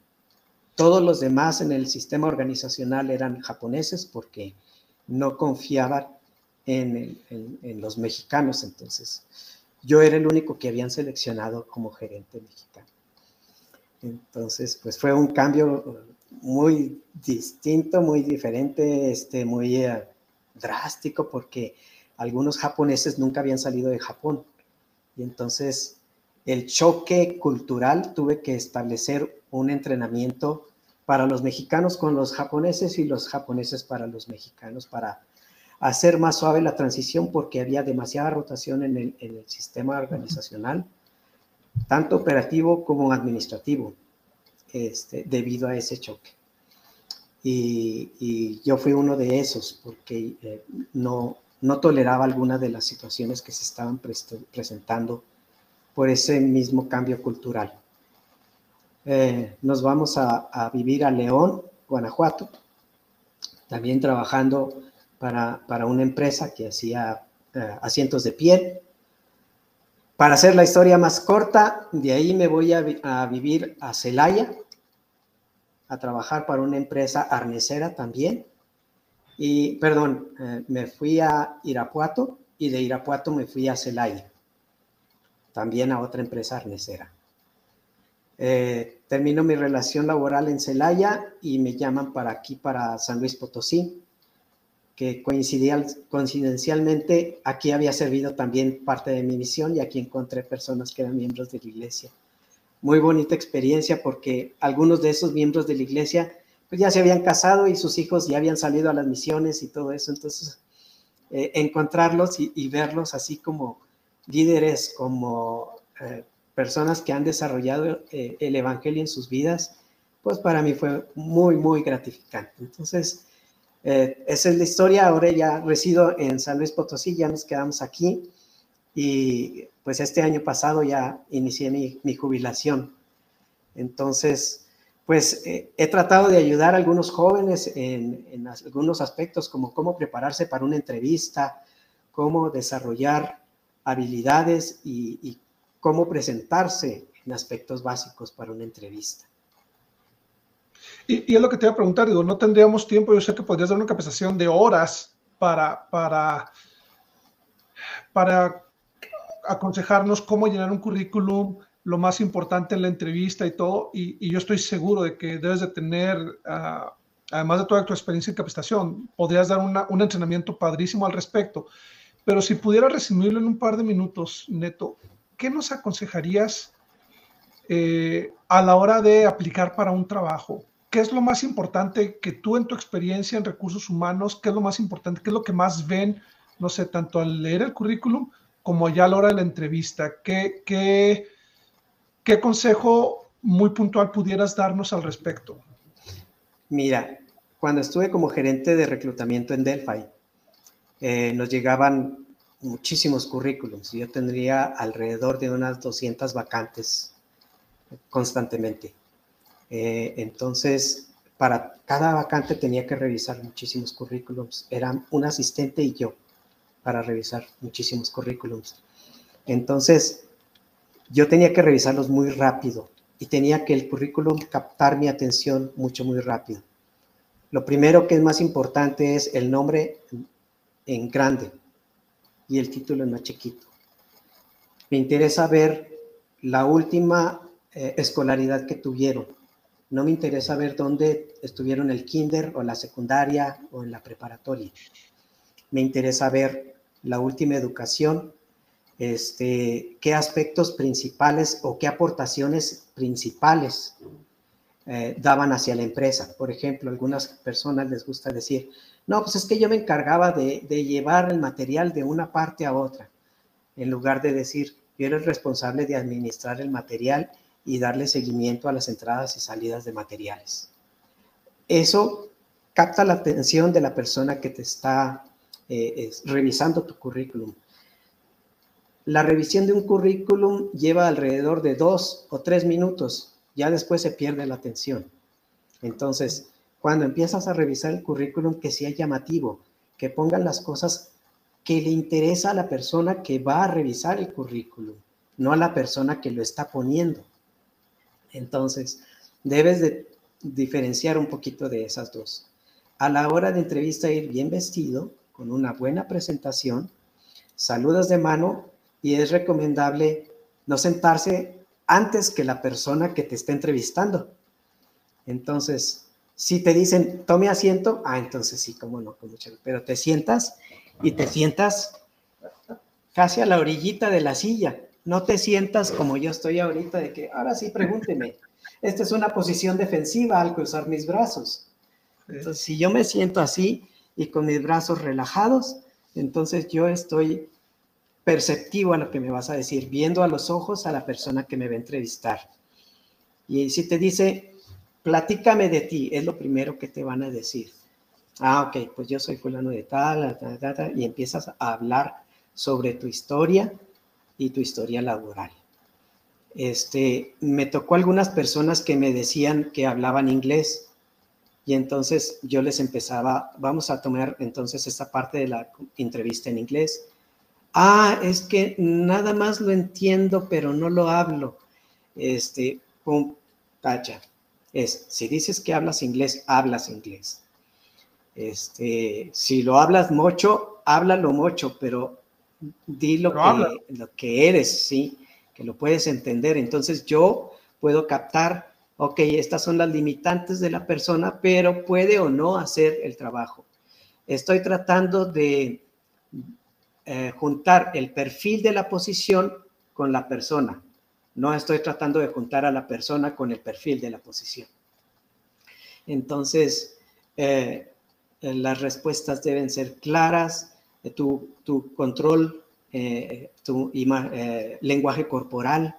Todos los demás en el sistema organizacional eran japoneses porque no confiaban en, los mexicanos. Entonces, yo era el único que habían seleccionado como gerente mexicano. Entonces, pues fue un cambio muy distinto, muy diferente, este, muy eh, drástico, porque algunos japoneses nunca habían salido de Japón. Y entonces el choque cultural, tuve que establecer un entrenamiento para los mexicanos con los japoneses y los japoneses para los mexicanos para hacer más suave la transición porque había demasiada rotación en el, sistema organizacional, tanto operativo como administrativo, este, debido a ese choque. Y, yo fui uno de esos porque eh, no, no toleraba alguna de las situaciones que se estaban presentando por ese mismo cambio cultural. Eh, nos vamos a, vivir a León, Guanajuato, también trabajando para, una empresa que hacía eh, asientos de piel. Para hacer la historia más corta, de ahí me voy a, vivir a Celaya, a trabajar para una empresa arnesera también. Y, perdón, eh, me fui a Irapuato y de Irapuato me fui a Celaya también a otra empresa arnesera. Eh, termino mi relación laboral en Celaya y me llaman para aquí, para San Luis Potosí. que coincidencialmente aquí había servido también parte de mi misión y aquí encontré personas que eran miembros de la iglesia. Muy bonita experiencia porque algunos de esos miembros de la iglesia pues ya se habían casado y sus hijos ya habían salido a las misiones y todo eso. Entonces, eh, encontrarlos y, verlos así como líderes, como eh, personas que han desarrollado eh, el Evangelio en sus vidas, pues para mí fue muy, muy gratificante. Entonces, esa es la historia. Ahora ya resido en San Luis Potosí, ya nos quedamos aquí y pues este año pasado ya inicié mi, mi jubilación. Entonces, pues eh, he tratado de ayudar a algunos jóvenes en, algunos aspectos, como cómo prepararse para una entrevista, cómo desarrollar habilidades y, cómo presentarse en aspectos básicos para una entrevista. Y, es lo que te iba a preguntar, digo, no tendríamos tiempo, yo sé que podrías dar una capacitación de horas para, para, para aconsejarnos cómo llenar un currículum, lo más importante en la entrevista y todo, y, yo estoy seguro de que debes de tener, ah, además de toda tu experiencia en capacitación, podrías dar un entrenamiento padrísimo al respecto. Pero si pudiera resumirlo en un par de minutos, Neto, ¿qué nos aconsejarías eh, a la hora de aplicar para un trabajo? ¿Qué es lo más importante que tú en tu experiencia en recursos humanos, qué es lo más importante, qué es lo que más ven, no sé, tanto al leer el currículum como ya a la hora de la entrevista? ¿Qué, qué, ¿Qué consejo muy puntual pudieras darnos al respecto? Mira, cuando estuve como gerente de reclutamiento en Delphi, eh, nos llegaban muchísimos currículums. Yo tendría alrededor de unas 200 vacantes constantemente. Eh, entonces, para cada vacante tenía que revisar muchísimos currículums. Eran un asistente y yo para revisar muchísimos currículums. Entonces, yo tenía que revisarlos muy rápido y tenía que el currículum captar mi atención mucho, muy rápido. Lo primero que es más importante es el nombre en grande y el título en más chiquito. Me interesa ver la última eh, escolaridad que tuvieron. No me interesa ver dónde estuvieron el kinder o la secundaria o en la preparatoria. Me interesa ver la última educación este, qué aspectos principales o qué aportaciones principales eh, daban hacia la empresa. Por ejemplo, algunas personas les gusta decir, no, pues es que yo me encargaba de, llevar el material de una parte a otra, en lugar de decir, yo era el responsable de administrar el material y darle seguimiento a las entradas y salidas de materiales. Eso capta la atención de la persona que te está eh, revisando tu currículum la revisión de un currículum lleva alrededor de dos o tres minutos, ya después se pierde la atención. Entonces, cuando empiezas a revisar el currículum, que sea llamativo, que pongan las cosas que le interesa a la persona que va a revisar el currículum, no a la persona que lo está poniendo. Entonces, debes de diferenciar un poquito de esas dos. A la hora de entrevista, ir bien vestido, con una buena presentación, saludas de mano y es recomendable no sentarse antes que la persona que te está entrevistando. Entonces, si te dicen, tome asiento, ah, entonces sí, cómo no, mucho, pero te sientas y te sientas casi a la orillita de la silla. No te sientas como yo estoy ahorita, de que ahora sí, pregúnteme. Esta es una posición defensiva al cruzar mis brazos. Entonces, si yo me siento así y con mis brazos relajados, entonces yo estoy perceptivo a lo que me vas a decir, viendo a los ojos a la persona que me va a entrevistar. Y si te dice, platícame de ti, es lo primero que te van a decir. Ah, ok, pues yo soy fulano de tal, y empiezas a hablar sobre tu historia y tu historia laboral. Este, me tocó algunas personas que me decían que hablaban inglés y entonces yo les empezaba, vamos a tomar entonces esta parte de la entrevista en inglés ah, es que nada más lo entiendo, pero no lo hablo. Este, pum, tacha. Es, si dices que hablas inglés, hablas inglés. Este, si lo hablas mucho, háblalo mucho, pero di lo, que, lo que eres, sí, que lo puedes entender. Entonces yo puedo captar, ok, estas son las limitantes de la persona, pero puede o no hacer el trabajo. estoy tratando de eh, juntar el perfil de la posición con la persona. No estoy tratando de juntar a la persona con el perfil de la posición. Entonces, eh, las respuestas deben ser claras, tu, tu control, tu lenguaje corporal,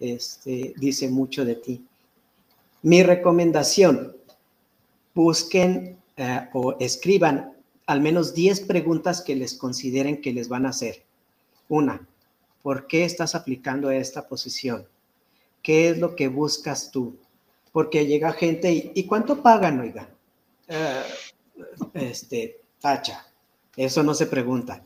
este, dice mucho de ti. Mi recomendación, busquen eh, o escriban al menos 10 preguntas que les consideren que les van a hacer. Una, ¿por qué estás aplicando esta posición? ¿Qué es lo que buscas tú? Porque llega gente y, ¿y cuánto pagan, oiga? Eh, este, tacha. Eso no se pregunta.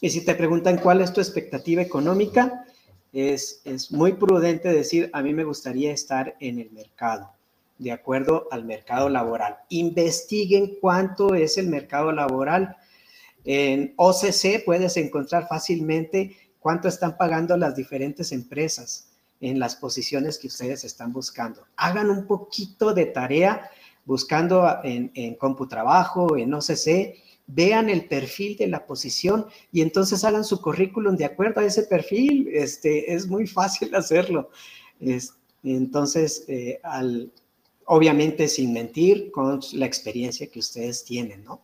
Y si te preguntan cuál es tu expectativa económica, es, es muy prudente decir, a mí me gustaría estar en el mercado, de acuerdo al mercado laboral. Investiguen cuánto es el mercado laboral. En OCC puedes encontrar fácilmente cuánto están pagando las diferentes empresas en las posiciones que ustedes están buscando. Hagan un poquito de tarea buscando en, en CompuTrabajo, en OCC, vean el perfil de la posición y entonces hagan su currículum de acuerdo a ese perfil. Este, es muy fácil hacerlo. entonces, eh, al, obviamente sin mentir, con la experiencia que ustedes tienen, ¿no?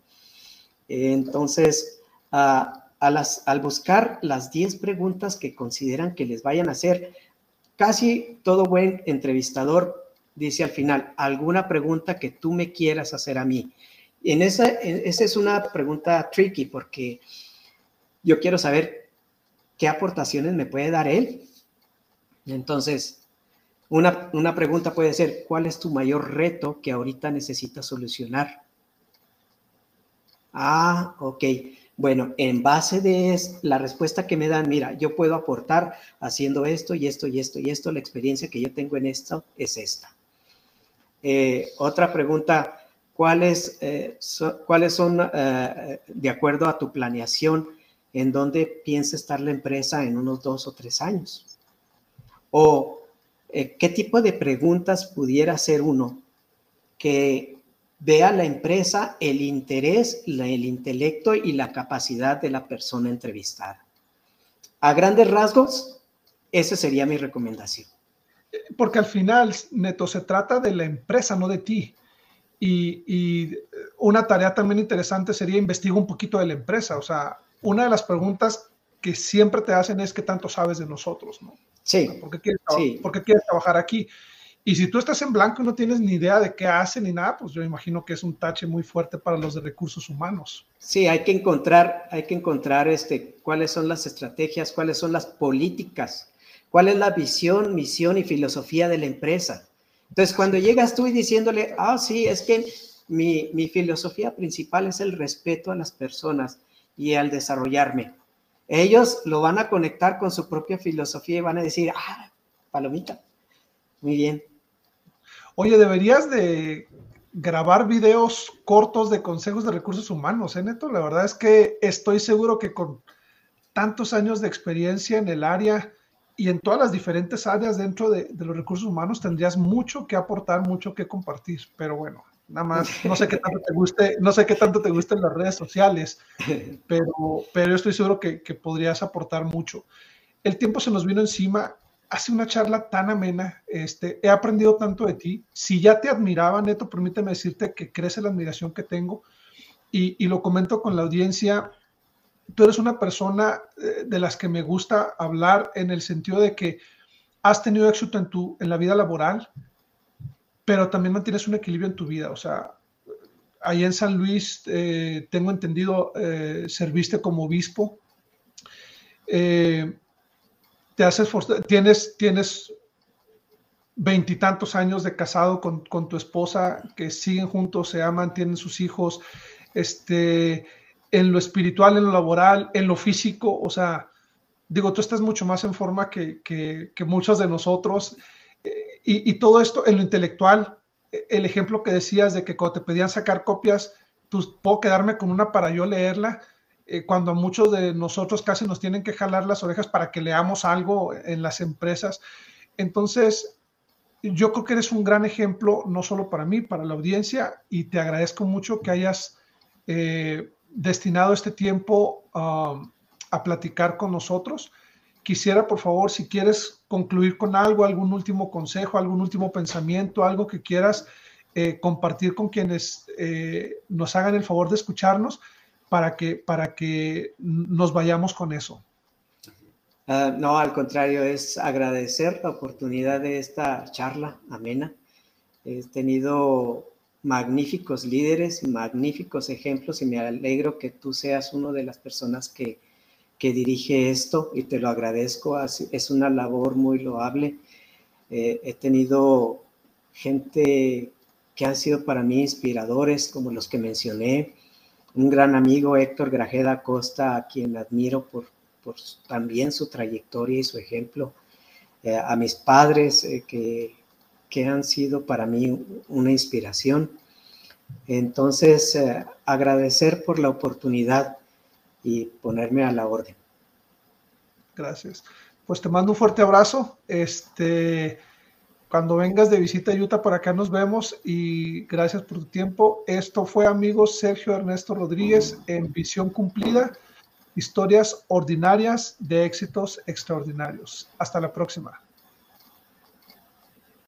Entonces, al buscar las 10 preguntas que consideran que les vayan a hacer, casi todo buen entrevistador dice al final, alguna pregunta que tú me quieras hacer a mí. En esa, esa es una pregunta tricky porque yo quiero saber qué aportaciones me puede dar él. Entonces, una, una, pregunta puede ser, ¿cuál es tu mayor reto que ahorita necesitas solucionar? Ah, ok. Bueno, en base de la respuesta que me dan, mira, yo puedo aportar haciendo esto y esto y esto y esto, la experiencia que yo tengo en esto es esta. Eh, otra pregunta, cuáles, eh, son, eh, de acuerdo a tu planeación, en dónde piensa estar la empresa en unos dos o tres años. O qué tipo de preguntas pudiera hacer uno que vea la empresa, el interés, el intelecto y la capacidad de la persona entrevistada. A grandes rasgos, esa sería mi recomendación. Porque al final, Neto, se trata de la empresa, no de ti. Y, una tarea también interesante sería investigar un poquito de la empresa. O sea, una de las preguntas que siempre te hacen es qué tanto sabes de nosotros, ¿no? Sí. ¿Por qué, quieres, trabajar aquí? Y si tú estás en blanco y no tienes ni idea de qué hacen ni nada, pues yo imagino que es un tache muy fuerte para los de recursos humanos. Sí, hay que encontrar, hay que encontrar este, cuáles son las estrategias, cuáles son las políticas, cuál es la visión, misión y filosofía de la empresa. Entonces, cuando llegas tú y diciéndole, ah, sí, es que mi, filosofía principal es el respeto a las personas y al desarrollarme. Ellos lo van a conectar con su propia filosofía y van a decir, ah, palomita, muy bien. Oye, deberías de grabar videos cortos de consejos de recursos humanos, ¿eh, Neto? La verdad es que estoy seguro que con tantos años de experiencia en el área, y en todas las diferentes áreas dentro de, los recursos humanos tendrías mucho que aportar, mucho que compartir, pero bueno, nada más, no sé qué tanto te guste, no sé qué tanto te gusten las redes sociales, pero, pero estoy seguro que, que podrías aportar mucho. El tiempo se nos vino encima, hace una charla tan amena, este, he aprendido tanto de ti, si ya te admiraba, Neto, permíteme decirte que crece la admiración que tengo y, lo comento con la audiencia, tú eres una persona eh, de las que me gusta hablar en el sentido de que has tenido éxito en, tu, en la vida laboral, pero también mantienes un equilibrio en tu vida. O sea, ahí en San Luis, eh, tengo entendido, eh, serviste como obispo. Te haces tienes, tienes veintitantos años de casado con, con, tu esposa, que siguen juntos, se aman, tienen sus hijos. Este, en lo espiritual, en lo laboral, en lo físico, o sea, digo, tú estás mucho más en forma que, que, muchos de nosotros. Eh, y, todo esto en lo intelectual, el ejemplo que decías de que cuando te pedían sacar copias, pues puedo quedarme con una para yo leerla, eh, cuando muchos de nosotros casi nos tienen que jalar las orejas para que leamos algo en las empresas. Entonces, yo creo que eres un gran ejemplo, no solo para mí, para la audiencia, y te agradezco mucho que hayas eh, destinado este tiempo um, a platicar con nosotros. Quisiera, por favor, si quieres concluir con algo, algún último consejo, algún último pensamiento, algo que quieras eh, compartir con quienes eh, nos hagan el favor de escucharnos para que, para que nos vayamos con eso. Ah, no, al contrario, es agradecer la oportunidad de esta charla amena. He tenido magníficos líderes, magníficos ejemplos y me alegro que tú seas una de las personas que, que dirige esto y te lo agradezco. Es una labor muy loable. Eh, he tenido gente que han sido para mí inspiradores, como los que mencioné. Un gran amigo, Héctor Grajeda Costa, a quien admiro por, también su trayectoria y su ejemplo. Eh, a mis padres, eh, que que han sido para mí una inspiración. Entonces, eh, agradecer por la oportunidad y ponerme a la orden. Gracias. Pues te mando un fuerte abrazo. Este, cuando vengas de visita a Utah, por acá nos vemos y gracias por tu tiempo. Esto fue, amigos, Sergio Ernesto Rodríguez en Visión Cumplida, historias ordinarias de éxitos extraordinarios. Hasta la próxima.